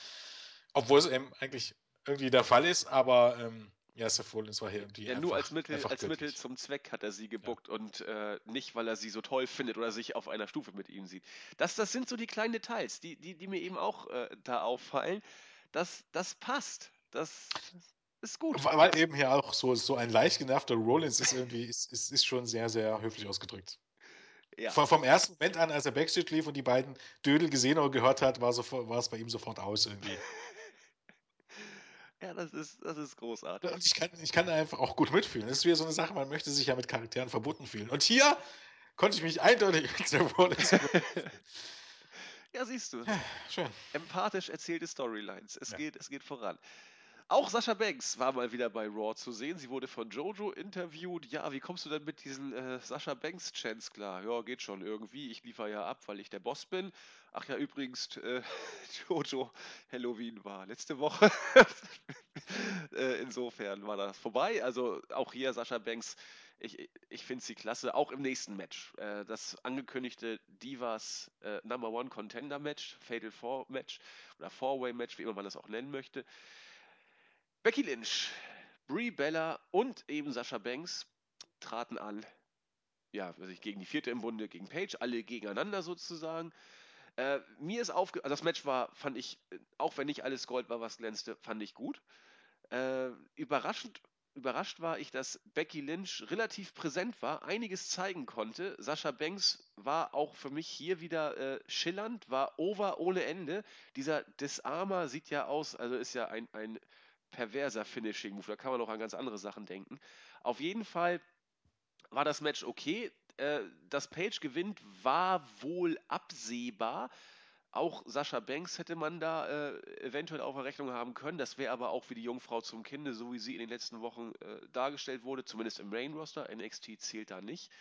Obwohl es eben eigentlich irgendwie der Fall ist, aber ähm, ja, Seth Rollins war hier irgendwie Ja, nur als Mittel, als Mittel zum Zweck hat er sie gebuckt und äh, nicht, weil er sie so toll findet oder sich auf einer Stufe mit ihnen sieht. Das, das sind so die kleinen Details, die, die, die mir eben auch äh, da auffallen. Das, das passt. Das ist gut. Weil weil eben hier auch so, so ein leicht genervter Rollins ist irgendwie, ist, ist, ist schon sehr, sehr höflich ausgedrückt. Ja. Von, vom ersten Moment an, als er Backstage lief und die beiden Dödel gesehen oder gehört hat, war, sofort, war es bei ihm sofort aus irgendwie. Ja, das ist, das ist großartig. Und ich kann, ich kann einfach auch gut mitfühlen. Das ist wieder so eine Sache, man möchte sich ja mit Charakteren verbunden fühlen. Und hier konnte ich mich eindeutig mit Seth Rollins Ja, siehst du. Ja, schön. Empathisch erzählte Storylines. Es, Ja. geht, es geht voran. Auch Sascha Banks war mal wieder bei Raw zu sehen. Sie wurde von Jojo interviewt. Ja, wie kommst du denn mit diesen äh, Sascha Banks-Chants klar? Ja, geht schon irgendwie. Ich liefere ja ab, weil ich der Boss bin. Ach ja, übrigens, äh, Jojo, Halloween war letzte Woche. äh, insofern war das vorbei. Also auch hier Sascha Banks, ich, ich finde sie klasse. Auch im nächsten Match. Äh, das angekündigte Divas äh, Number One Contender Match, Fatal Four Match oder Four-Way Match, wie immer man das auch nennen möchte. Becky Lynch, Brie Bella und eben Sascha Banks traten an. Ja, also gegen die vierte im Bunde, gegen Paige, alle gegeneinander sozusagen. Äh, mir ist aufge... Also das Match war, fand ich, auch wenn nicht alles Gold war, was glänzte, fand ich gut. Äh, überraschend, überrascht war ich, dass Becky Lynch relativ präsent war, einiges zeigen konnte. Sascha Banks war auch für mich hier wieder äh, schillernd, war over ohne Ende. Dieser Disarmer sieht ja aus, also ist ja ein, ein perverser Finishing-Move. Da kann man auch an ganz andere Sachen denken. Auf jeden Fall war das Match okay. Äh, dass Page gewinnt, war wohl absehbar. Auch Sascha Banks hätte man da äh, eventuell auf der Rechnung haben können. Das wäre aber auch wie die Jungfrau zum Kinde, so wie sie in den letzten Wochen äh, dargestellt wurde, zumindest im Main Roster. NXT zählt da nicht.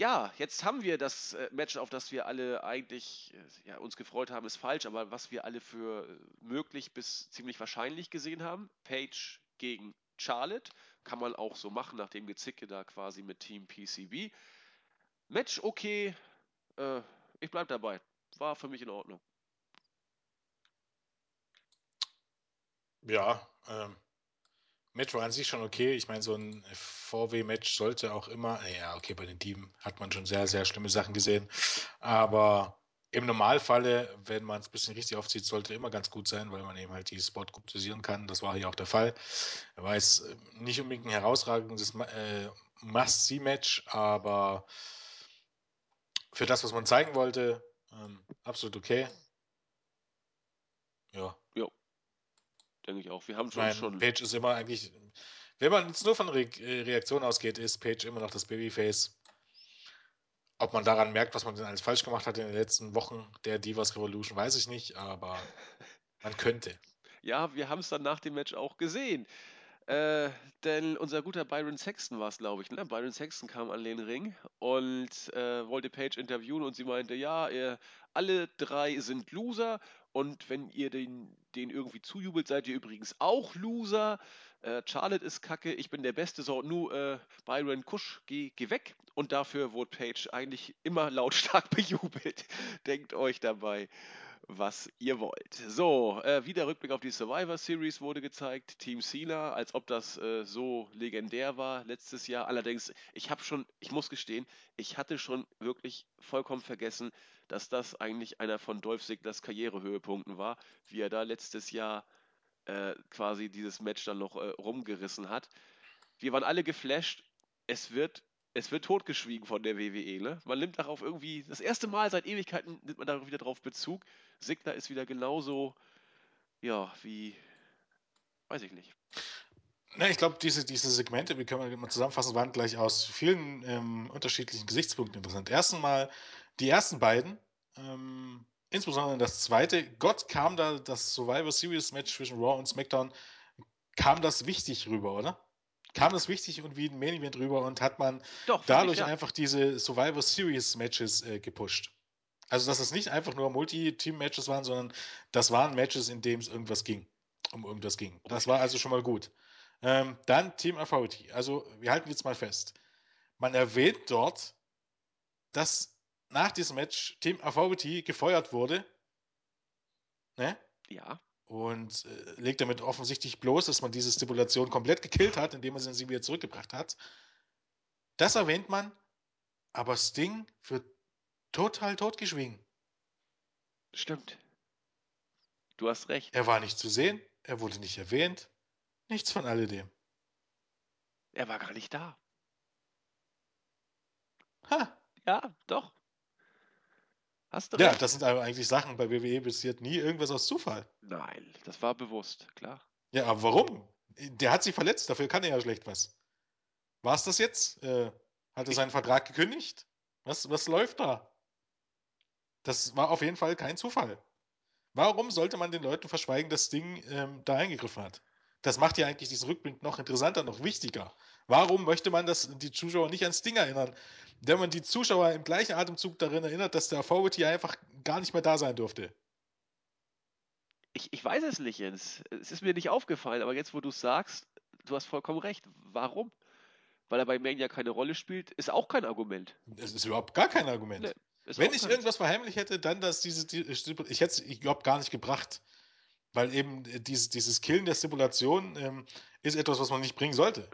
Ja, jetzt haben wir das äh, Match, auf das wir alle eigentlich äh, ja, uns gefreut haben, ist falsch, aber was wir alle für äh, möglich bis ziemlich wahrscheinlich gesehen haben. Page gegen Charlotte. Kann man auch so machen, nach dem Gezicke da quasi mit Team PCB. Match okay. Äh, ich bleib dabei. War für mich in Ordnung. Ja, ähm, War an sich schon okay. Ich meine, so ein VW-Match sollte auch immer, ja, okay, bei den Dieben hat man schon sehr, sehr schlimme Sachen gesehen. Aber im Normalfalle, wenn man es ein bisschen richtig aufzieht, sollte immer ganz gut sein, weil man eben halt die Spot gut dosieren kann. Das war hier auch der Fall. War jetzt äh, nicht unbedingt ein herausragendes äh, Must-See-Match, aber für das, was man zeigen wollte, ähm, absolut okay. Ja. Denke ich auch. Wir haben Ich meine, schon. Page ist immer eigentlich, wenn man jetzt nur von Re äh, Reaktion ausgeht, ist Page immer noch das Babyface. Ob man daran merkt, was man denn alles falsch gemacht hat in den letzten Wochen der Divas Revolution, weiß ich nicht, aber man könnte. Ja, wir haben es dann nach dem Match auch gesehen. Äh, denn unser guter Byron Sexton war es, glaube ich. Ne? Byron Sexton kam an den Ring und äh, wollte Paige interviewen und sie meinte, ja, ihr, alle drei sind Loser und wenn ihr den, den irgendwie zujubelt, seid ihr übrigens auch Loser. Äh, Charlotte ist kacke, ich bin der Beste, so, nu, äh, Byron Kusch, geh, geh weg. Und dafür wurde Paige eigentlich immer lautstark bejubelt. Denkt euch dabei was ihr wollt. So, äh, wieder Rückblick auf die Survivor Series wurde gezeigt. Team Cena, als ob das äh, so legendär war letztes Jahr. Allerdings, ich habe schon, ich muss gestehen, ich hatte schon wirklich vollkommen vergessen, dass das eigentlich einer von Dolph Ziglers Karrierehöhepunkten war, wie er da letztes Jahr äh, quasi dieses Match dann noch äh, rumgerissen hat. Wir waren alle geflasht. Es wird es wird totgeschwiegen von der WWE. Ne? Man nimmt darauf irgendwie, das erste Mal seit Ewigkeiten nimmt man da wieder drauf Bezug. Sigler ist wieder genauso, ja, wie, weiß ich nicht. Na, ich glaube, diese, diese Segmente, wie können wir mal zusammenfassen, waren gleich aus vielen ähm, unterschiedlichen Gesichtspunkten interessant. Erstens mal die ersten beiden, ähm, insbesondere das zweite, Gott kam da das Survivor Series Match zwischen Raw und SmackDown, kam das wichtig rüber, oder? Kam das wichtig und wie ein Main Event rüber und hat man Doch, dadurch ich, ja. einfach diese Survivor Series Matches äh, gepusht. Also, dass es nicht einfach nur Multi-Team-Matches waren, sondern das waren Matches, in denen es irgendwas ging. Um irgendwas ging. Das war also schon mal gut. Ähm, dann Team Authority. Also, wir halten jetzt mal fest. Man erwähnt dort, dass nach diesem Match Team Authority gefeuert wurde. Ne? Ja, Und äh, legt damit offensichtlich bloß, dass man diese Stipulation komplett gekillt hat, indem man sie wieder zurückgebracht hat. Das erwähnt man, aber Sting wird total totgeschwiegen. stimmt. Du hast recht. Er war nicht zu sehen, er wurde nicht erwähnt. Nichts von alledem. Er war gar nicht da. Ha. Ja, doch. Hast du Ja, recht. das sind aber eigentlich Sachen, bei WWE passiert nie irgendwas aus Zufall. Nein, das war bewusst, klar. Ja, aber warum? Der hat sich verletzt, dafür kann er ja schlecht was. War es das jetzt? Äh, hat er seinen Vertrag gekündigt? Was, was läuft da? Das war auf jeden Fall kein Zufall. Warum sollte man den Leuten verschweigen, dass Ding ähm, da eingegriffen hat? Das macht ja eigentlich diesen Rückblick noch interessanter, noch wichtiger. Warum möchte man das die Zuschauer nicht ans Ding erinnern? Wenn man die Zuschauer im gleichen Atemzug darin erinnert, dass der Authority einfach gar nicht mehr da sein durfte. Ich, ich weiß es nicht, Jens. Es ist mir nicht aufgefallen, aber jetzt, wo du es sagst, du hast vollkommen recht. Warum? Weil er bei Mania keine Rolle spielt, ist auch kein Argument. Es ist überhaupt gar kein Argument. Nee, Wenn ich irgendwas verheimlicht hätte, dann, dass diese, die, ich hätte es, ich glaube, gar nicht gebracht. Weil eben dieses, dieses Killen der Stipulation ähm, ist etwas, was man nicht bringen sollte.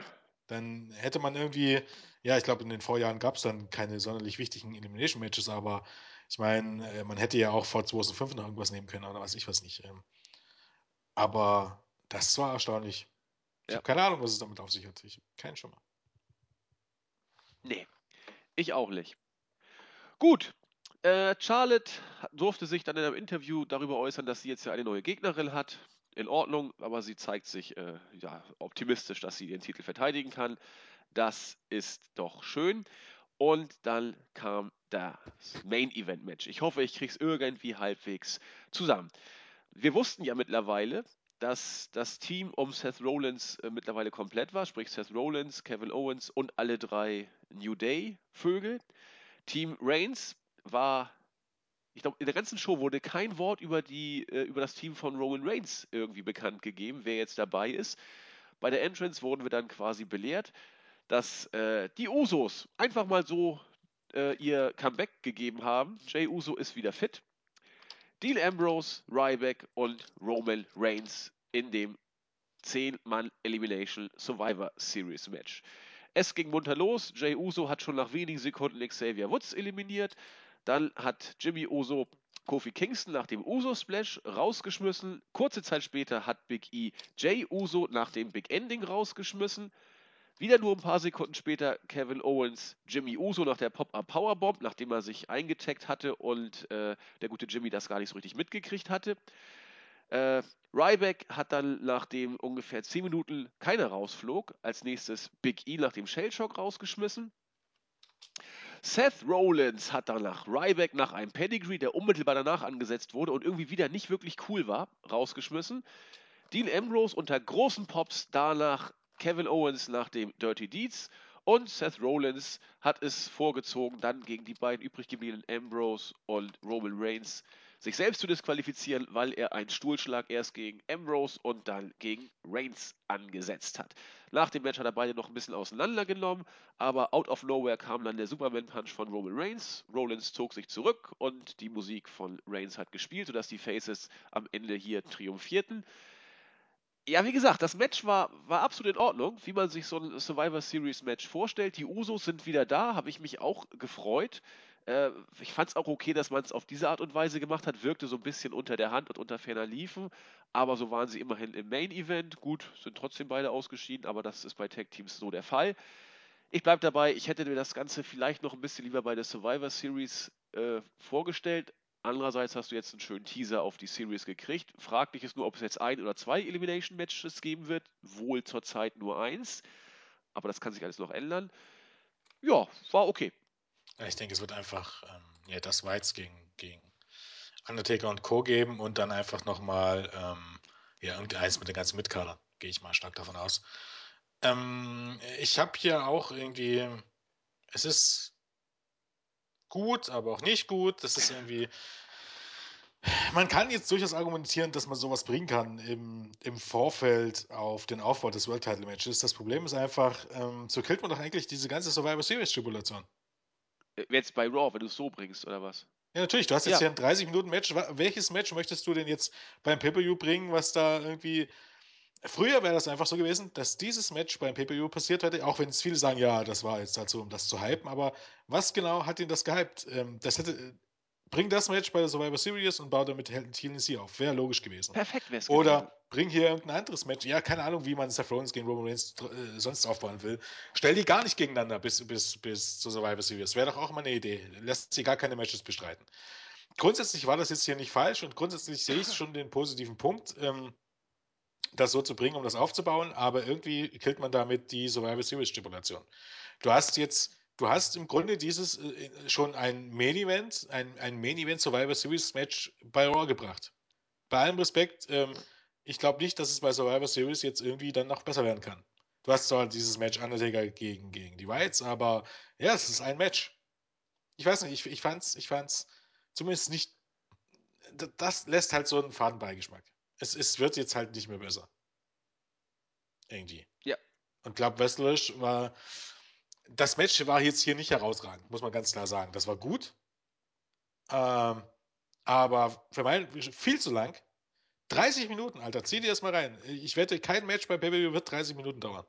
Dann hätte man irgendwie, ja, ich glaube, in den Vorjahren gab es dann keine sonderlich wichtigen Elimination-Matches, aber ich meine, äh, man hätte ja auch vor 2005 noch irgendwas nehmen können oder weiß ich was nicht. Ähm. Aber das war erstaunlich. Ich ja. habe keine Ahnung, was es damit auf sich hat. Ich habe keinen Schimmer. Nee, ich auch nicht. Gut, äh, Charlotte durfte sich dann in einem Interview darüber äußern, dass sie jetzt ja eine neue Gegnerin hat. In Ordnung, aber sie zeigt sich äh, ja, optimistisch, dass sie den Titel verteidigen kann. Das ist doch schön. Und dann kam das Main Event Match. Ich hoffe, ich kriege es irgendwie halbwegs zusammen. Wir wussten ja mittlerweile, dass das Team um Seth Rollins äh, mittlerweile komplett war, sprich Seth Rollins, Kevin Owens und alle drei New Day Vögel. Team Reigns war, ich glaube, in der ganzen Show wurde kein Wort über, die, äh, über das Team von Roman Reigns irgendwie bekannt gegeben, wer jetzt dabei ist. Bei der Entrance wurden wir dann quasi belehrt, dass äh, die Usos einfach mal so äh, ihr Comeback gegeben haben. Jay Uso ist wieder fit. Dean Ambrose, Ryback und Roman Reigns in dem 10-Mann Elimination Survivor Series Match. Es ging munter los. Jay Uso hat schon nach wenigen Sekunden Xavier Woods eliminiert. Dann hat Jimmy Uso Kofi Kingston nach dem Uso Splash rausgeschmissen. Kurze Zeit später hat Big E Jay Uso nach dem Big Ending rausgeschmissen. Wieder nur ein paar Sekunden später Kevin Owens, Jimmy Uso nach der Pop-Up Powerbomb, nachdem er sich eingetaggt hatte und äh, der gute Jimmy das gar nicht so richtig mitgekriegt hatte. Äh, Ryback hat dann, nachdem ungefähr 10 Minuten keiner rausflog, als nächstes Big E nach dem Shellshock rausgeschmissen. Seth Rollins hat danach Ryback nach einem Pedigree, der unmittelbar danach angesetzt wurde und irgendwie wieder nicht wirklich cool war, rausgeschmissen. Dean Ambrose unter großen Pops danach Kevin Owens nach dem Dirty Deeds und Seth Rollins hat es vorgezogen, dann gegen die beiden übrig gebliebenen Ambrose und Roman Reigns sich selbst zu disqualifizieren, weil er einen Stuhlschlag erst gegen Ambrose und dann gegen Reigns angesetzt hat. Nach dem Match hat er beide noch ein bisschen auseinandergenommen, aber out of nowhere kam dann der Superman Punch von Roman Reigns. Rollins zog sich zurück und die Musik von Reigns hat gespielt, sodass die Faces am Ende hier triumphierten ja, wie gesagt, das Match war, war absolut in Ordnung, wie man sich so ein Survivor Series Match vorstellt. Die Usos sind wieder da, habe ich mich auch gefreut. Äh, ich fand es auch okay, dass man es auf diese Art und Weise gemacht hat. Wirkte so ein bisschen unter der Hand und unter ferner Liefen. Aber so waren sie immerhin im Main Event. Gut, sind trotzdem beide ausgeschieden, aber das ist bei Tag Teams so der Fall. Ich bleibe dabei, ich hätte mir das Ganze vielleicht noch ein bisschen lieber bei der Survivor Series äh, vorgestellt. Andererseits hast du jetzt einen schönen Teaser auf die Series gekriegt. Fraglich ist nur, ob es jetzt ein oder zwei Elimination Matches geben wird. Wohl zurzeit nur eins. Aber das kann sich alles noch ändern. Ja, war okay. Ich denke, es wird einfach ähm, ja, das Whites gegen, gegen Undertaker und Co. geben und dann einfach nochmal ähm, ja, irgendeins mit den ganzen Mitkadern. Gehe ich mal stark davon aus. Ähm, ich habe hier auch irgendwie. Es ist gut, aber auch nicht gut. Das ist irgendwie. Man kann jetzt durchaus argumentieren, dass man sowas bringen kann im, im Vorfeld auf den Aufbau des World Title Matches. Das Problem ist einfach, ähm, so killt man doch eigentlich diese ganze Survivor Series Tribulation. Jetzt bei Raw, wenn du es so bringst, oder was? Ja, natürlich. Du hast jetzt ja. hier ein 30-Minuten-Match. Welches Match möchtest du denn jetzt beim Pay-Per-View bringen, was da irgendwie Früher wäre das einfach so gewesen, dass dieses Match beim Pay-Per-View passiert hätte, auch wenn es viele sagen, ja, das war jetzt dazu, um das zu hypen, aber was genau hat ihn das gehypt? Ähm, das hätte, bring das Match bei der Survivor Series und bau damit TLC auf. Wäre logisch gewesen. Perfekt wäre es Oder gewesen. bring hier irgendein anderes Match. Ja, keine Ahnung, wie man Seth Rollins gegen Roman Reigns äh, sonst aufbauen will. Stell die gar nicht gegeneinander bis, bis, bis zur Survivor Series. Wäre doch auch mal eine Idee. Lässt sie gar keine Matches bestreiten. Grundsätzlich war das jetzt hier nicht falsch und grundsätzlich sehe ich schon den positiven Punkt. Ähm, das so zu bringen, um das aufzubauen, aber irgendwie killt man damit die Survival Series Stipulation. Du hast jetzt, du hast im Grunde dieses äh, schon ein Main Event, ein, ein Main Event Survivor Series Match bei Raw gebracht. Bei allem Respekt, ähm, ich glaube nicht, dass es bei Survivor Series jetzt irgendwie dann noch besser werden kann. Du hast zwar dieses Match Undertaker gegen, gegen die Whites, aber ja, es ist ein Match. Ich weiß nicht, ich, ich fand's, ich fand's zumindest nicht. Das lässt halt so einen Fadenbeigeschmack. Es, es wird jetzt halt nicht mehr besser. Irgendwie. Ja. Und Club Wrestlerisch war. Das Match war jetzt hier nicht herausragend, muss man ganz klar sagen. Das war gut. Ähm, aber für meinen viel zu lang. 30 Minuten, Alter, zieh dir das mal rein. Ich wette, kein Match bei Pay-Per-View wird 30 Minuten dauern.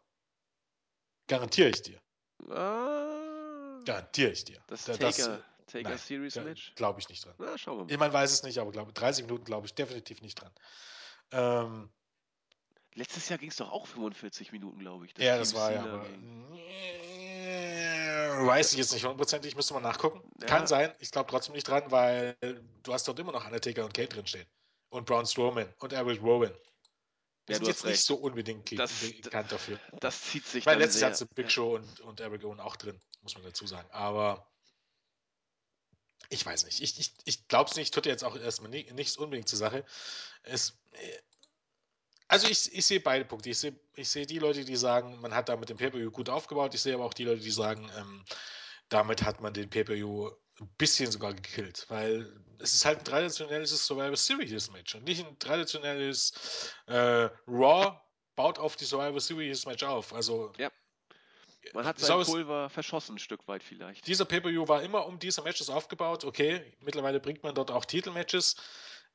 Garantiere ich dir. Ah, Garantiere ich dir. das Da- Taker, Taker nein, Series Match. Glaube ich nicht dran. Na, schauen wir mal. Ich Man weiß es nicht, aber glaub, 30 Minuten glaube ich definitiv nicht dran. Ähm, Letztes Jahr ging es doch auch 45 Minuten, glaube ich. ja, Team das war ja. Aber, weiß ich jetzt nicht hundertprozentig, müsste man nachgucken. Ja. Kann sein, ich glaube trotzdem nicht dran, weil du hast dort immer noch Undertaker und Kate drinstehen. Und Braun Strowman und Eric Rowan. Die Ja, sind jetzt hast nicht recht. so unbedingt Das- bekannt dafür. Das zieht sich Weil letztes Jahr sind Big Show und, und Eric Rowan auch drin, muss man dazu sagen. Aber ich weiß nicht. Ich, ich, ich glaube es nicht, tut jetzt auch erstmal ni nichts unbedingt zur Sache. Es, äh, also ich, ich sehe beide Punkte. Ich sehe ich sehe die Leute, die sagen, man hat da mit dem Pay-Per-View gut aufgebaut. Ich sehe aber auch die Leute, die sagen, ähm, damit hat man den Pay-Per-View ein bisschen sogar gekillt. Weil es ist halt ein traditionelles Survivor Series Match und nicht ein traditionelles äh, Raw baut auf die Survivor Series Match auf. Also Ja. Man hat Sau sein Pulver verschossen, ein Stück weit vielleicht. dieser Pay-Per-View war immer um diese Matches aufgebaut. Okay, mittlerweile bringt man dort auch Titelmatches.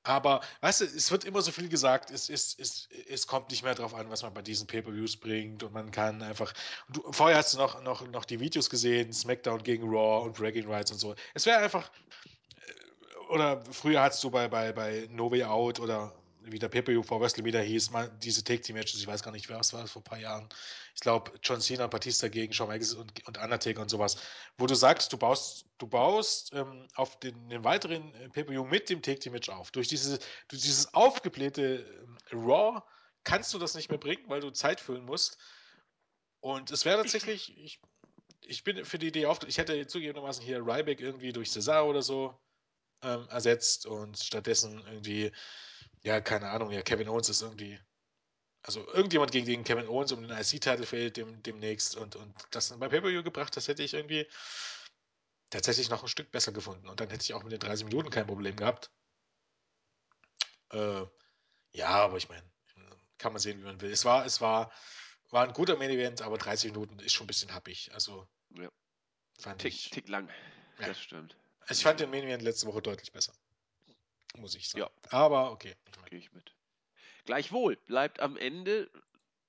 Aber, weißt du, es wird immer so viel gesagt, es, es, es, es kommt nicht mehr darauf an, was man bei diesen Pay-Per-Views bringt. Und man kann einfach. Du, vorher hast du noch, noch, noch die Videos gesehen, SmackDown gegen Raw und Bragging Rights und so. Es wäre einfach. äh, Oder früher hattest du bei, bei, bei No Way Out oder wie der Pay-Per-View vor wieder hieß, mal diese Take-Team-Matches, ich weiß gar nicht, was war das vor ein paar Jahren. Ich glaube, John Cena, Batista gegen Shawn Michaels und, und Undertaker und sowas, wo du sagst, du baust, du baust ähm, auf den, den weiteren äh, Pay-Per-View mit dem Take-Team-Match auf. Durch, diese, durch dieses aufgeblähte ähm, Raw kannst du das nicht mehr bringen, weil du Zeit füllen musst. Und es wäre tatsächlich, ich, ich bin für die Idee auf, ich hätte zugegebenermaßen hier Ryback irgendwie durch Cesar oder so ähm, ersetzt und stattdessen irgendwie, ja, keine Ahnung, ja, Kevin Owens ist irgendwie, also irgendjemand gegen den Kevin Owens um den IC-Titel fehlt dem, demnächst und, und das dann bei Pay-Per-View gebracht, das hätte ich irgendwie tatsächlich noch ein Stück besser gefunden und dann hätte ich auch mit den 30 Minuten kein Problem gehabt. Äh, ja, aber ich meine, kann man sehen, wie man will. Es war, es war, war ein guter Main-Event, aber 30 Minuten ist schon ein bisschen happig. Also Ja. fand Tick, ich. tick lang. Ja. Das stimmt. Also ich fand den Main Event letzte Woche deutlich besser. Muss ich sagen. Ja. Aber okay. Gehe ich mit. Gleichwohl bleibt am Ende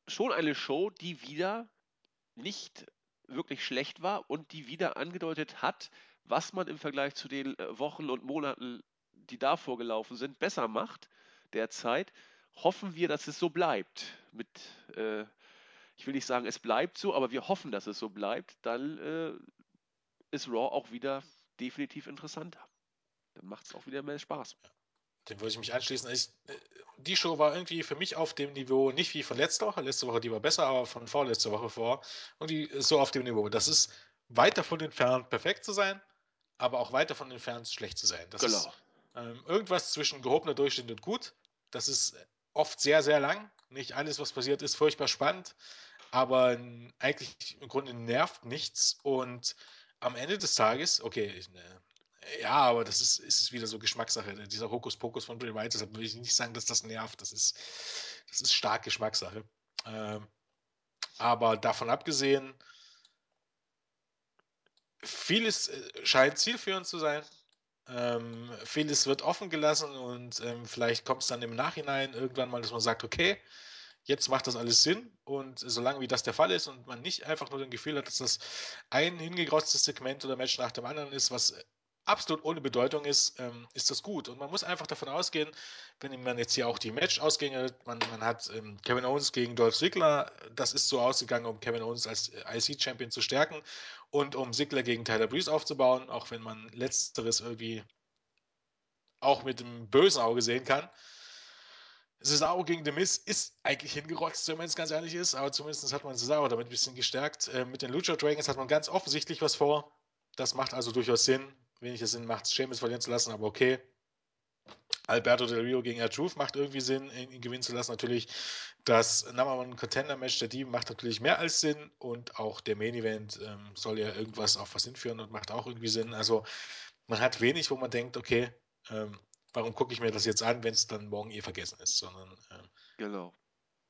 schon eine Show, die wieder nicht wirklich schlecht war und die wieder angedeutet hat, was man im Vergleich zu den äh, Wochen und Monaten, die davor gelaufen sind, besser macht derzeit. Hoffen wir, dass es so bleibt. Mit, äh, ich will nicht sagen, es bleibt so, aber wir hoffen, dass es so bleibt. Dann äh, ist Raw auch wieder definitiv interessanter. Dann macht es auch wieder mehr Spaß. Dem würde ich mich anschließen. Ich, äh, die Show war irgendwie für mich auf dem Niveau, nicht wie von letzter Woche. Letzte Woche, die war besser, aber von vorletzter Woche vor. Und die ist so auf dem Niveau. Das ist weit davon entfernt, perfekt zu sein, aber auch weit davon entfernt, schlecht zu sein. Das ist Genau. ähm, irgendwas zwischen gehobener Durchschnitt und gut. Das ist oft sehr, sehr lang. Nicht alles, was passiert, ist furchtbar spannend, aber eigentlich im Grunde nervt nichts. Und am Ende des Tages, okay, ich, ne, ja, aber das ist, ist wieder so Geschmackssache. ne? Dieser Hokuspokus von Bray Wyatt, deshalb würde ich nicht sagen, dass das nervt. Das ist, das ist stark Geschmackssache. Ähm, aber davon abgesehen, vieles äh, scheint zielführend zu sein. Ähm, vieles wird offen gelassen und ähm, vielleicht kommt es dann im Nachhinein irgendwann mal, dass man sagt, okay, jetzt macht das alles Sinn und solange wie das der Fall ist und man nicht einfach nur das Gefühl hat, dass das ein hingegrotztes Segment oder Match nach dem anderen ist, was absolut ohne Bedeutung ist, ähm, ist das gut. Und man muss einfach davon ausgehen, wenn man jetzt hier auch die Match-Ausgänge, man, man hat ähm, Kevin Owens gegen Dolph Ziggler, das ist so ausgegangen, um Kevin Owens als IC-Champion zu stärken und um Ziggler gegen Tyler Breeze aufzubauen, auch wenn man letzteres irgendwie auch mit dem bösen Auge sehen kann. Cesaro gegen The Miz ist eigentlich hingerotzt, wenn man jetzt ganz ehrlich ist, aber zumindest hat man Cesaro damit ein bisschen gestärkt. Äh, mit den Lucha Dragons hat man ganz offensichtlich was vor. Das macht also durchaus Sinn. Weniger Sinn macht es, Sheamus verlieren zu lassen, aber okay. Alberto Del Rio gegen R-Truth macht irgendwie Sinn, ihn gewinnen zu lassen. Natürlich das Number One Contender Match der Team macht natürlich mehr als Sinn und auch der Main Event ähm, soll ja irgendwas auf was hinführen und macht auch irgendwie Sinn. Also man hat wenig, wo man denkt, okay, ähm, warum gucke ich mir das jetzt an, wenn es dann morgen eh vergessen ist, sondern ähm, Genau.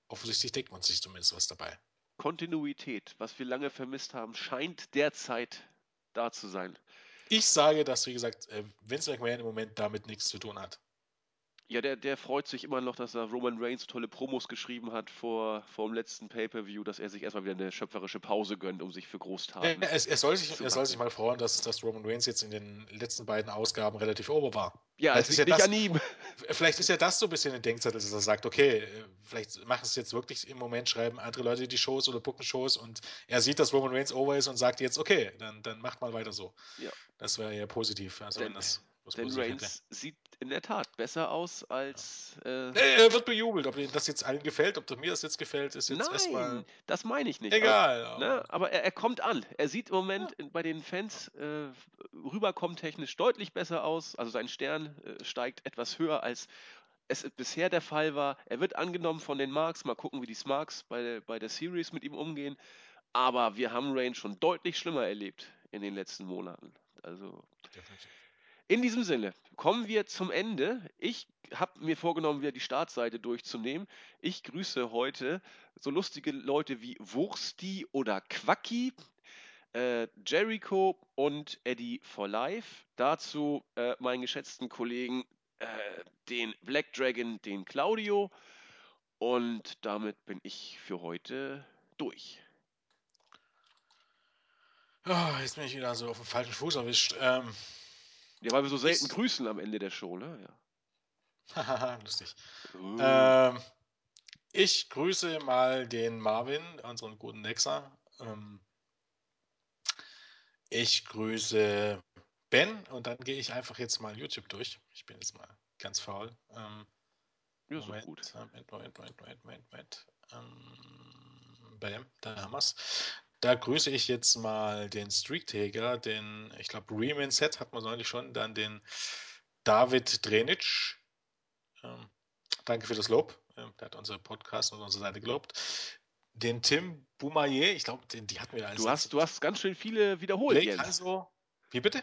offensichtlich denkt man sich zumindest was dabei. Kontinuität, was wir lange vermisst haben, scheint derzeit da zu sein. Ich sage, dass, wie gesagt, äh, Vince McMahon im Moment damit nichts zu tun hat. Ja, der, der freut sich immer noch, dass er Roman Reigns tolle Promos geschrieben hat vor, vor dem letzten Pay-Per-View, dass er sich erstmal wieder eine schöpferische Pause gönnt, um sich für Großtaten. Er, er, er soll, sich, er soll sich mal freuen, dass, dass Roman Reigns jetzt in den letzten beiden Ausgaben relativ ober war. Ja, Vielleicht es ist liegt ja nicht das- an ihm. Vielleicht ist ja das so ein bisschen ein Denkzettel, dass er sagt, okay, äh, vielleicht machen es jetzt wirklich im Moment, schreiben andere Leute die Shows oder booken Shows und er sieht, dass Roman Reigns over ist und sagt jetzt, okay, dann, dann macht mal weiter so. Ja. Das wäre ja positiv, also Denn- wenn das was Denn. Reigns sieht in der Tat besser aus als. Äh, Nee, er wird bejubelt, ob das jetzt allen gefällt, ob mir das jetzt gefällt, ist jetzt erstmal Nein, das meine ich nicht. egal. Aber, ne, aber er, er kommt an. Er sieht im Moment in, bei den Fans äh, rüberkommt technisch deutlich besser aus. Also sein Stern äh, steigt etwas höher als es bisher der Fall war. Er wird angenommen von den Marks. Mal gucken, wie die Smarks bei, der- bei der Series mit ihm umgehen. Aber wir haben Reigns schon deutlich schlimmer erlebt in den letzten Monaten. Also Definitiv. In diesem Sinne, kommen wir zum Ende. Ich habe mir vorgenommen, wieder die Startseite durchzunehmen. Ich grüße heute so lustige Leute wie Wursti oder Quacki, äh, Jericho und Eddie for Life. Dazu äh, meinen geschätzten Kollegen, äh, den Black Dragon, den Claudio. Und damit bin ich für heute durch. Ah, jetzt bin ich wieder so auf dem falschen Fuß erwischt. Ähm, Ja, weil wir so selten Ich- grüßen am Ende der Show, ne? Ja. lustig. Uh. Ähm, ich grüße mal den Marvin, unseren guten Nexer. Ähm, ich grüße Ben und dann gehe ich einfach jetzt mal YouTube durch. Ich bin jetzt mal ganz faul. Ähm, ja, so Moment, gut. Moment, Moment, Moment, Moment, Moment, Moment. Ähm, bam, da haben wir's. Da grüße ich jetzt mal den Streaktaker, den, ich glaube, Riemann Set hat man neulich schon, dann den David Drenitsch. Ähm, danke für das Lob. Ähm, der hat unser Podcast und unsere Seite gelobt. Den Tim Boumaier, ich glaube, die hatten wir als Du hast, du hast ganz schön viele wiederholt, Blake Jens. Hanso. Wie bitte?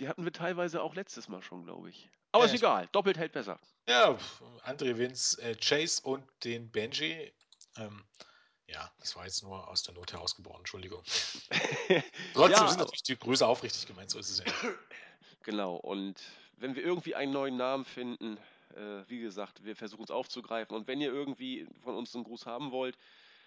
Die hatten wir teilweise auch letztes Mal schon, glaube ich. Aber Ja, ist egal, doppelt hält besser. Ja, André Vince, äh, Chase und den Benji. Ähm, ja, das war jetzt nur aus der Not herausgeboren, Entschuldigung. Trotzdem Ja, sind natürlich die Grüße aufrichtig gemeint, so ist es ja. Genau, und wenn wir irgendwie einen neuen Namen finden, äh, wie gesagt, wir versuchen es aufzugreifen. Und wenn ihr irgendwie von uns einen Gruß haben wollt,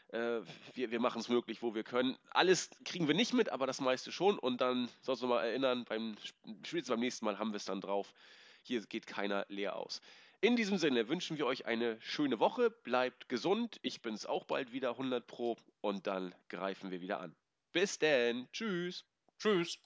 äh, wir, wir machen es möglich, wo wir können. Alles kriegen wir nicht mit, aber das meiste schon. Und dann sollst du mal erinnern, beim, spätestens beim nächsten Mal haben wir es dann drauf. Hier geht keiner leer aus. In diesem Sinne wünschen wir euch eine schöne Woche. Bleibt gesund. Ich bin es auch bald wieder 100 Pro. Und dann greifen wir wieder an. Bis denn. Tschüss. Tschüss.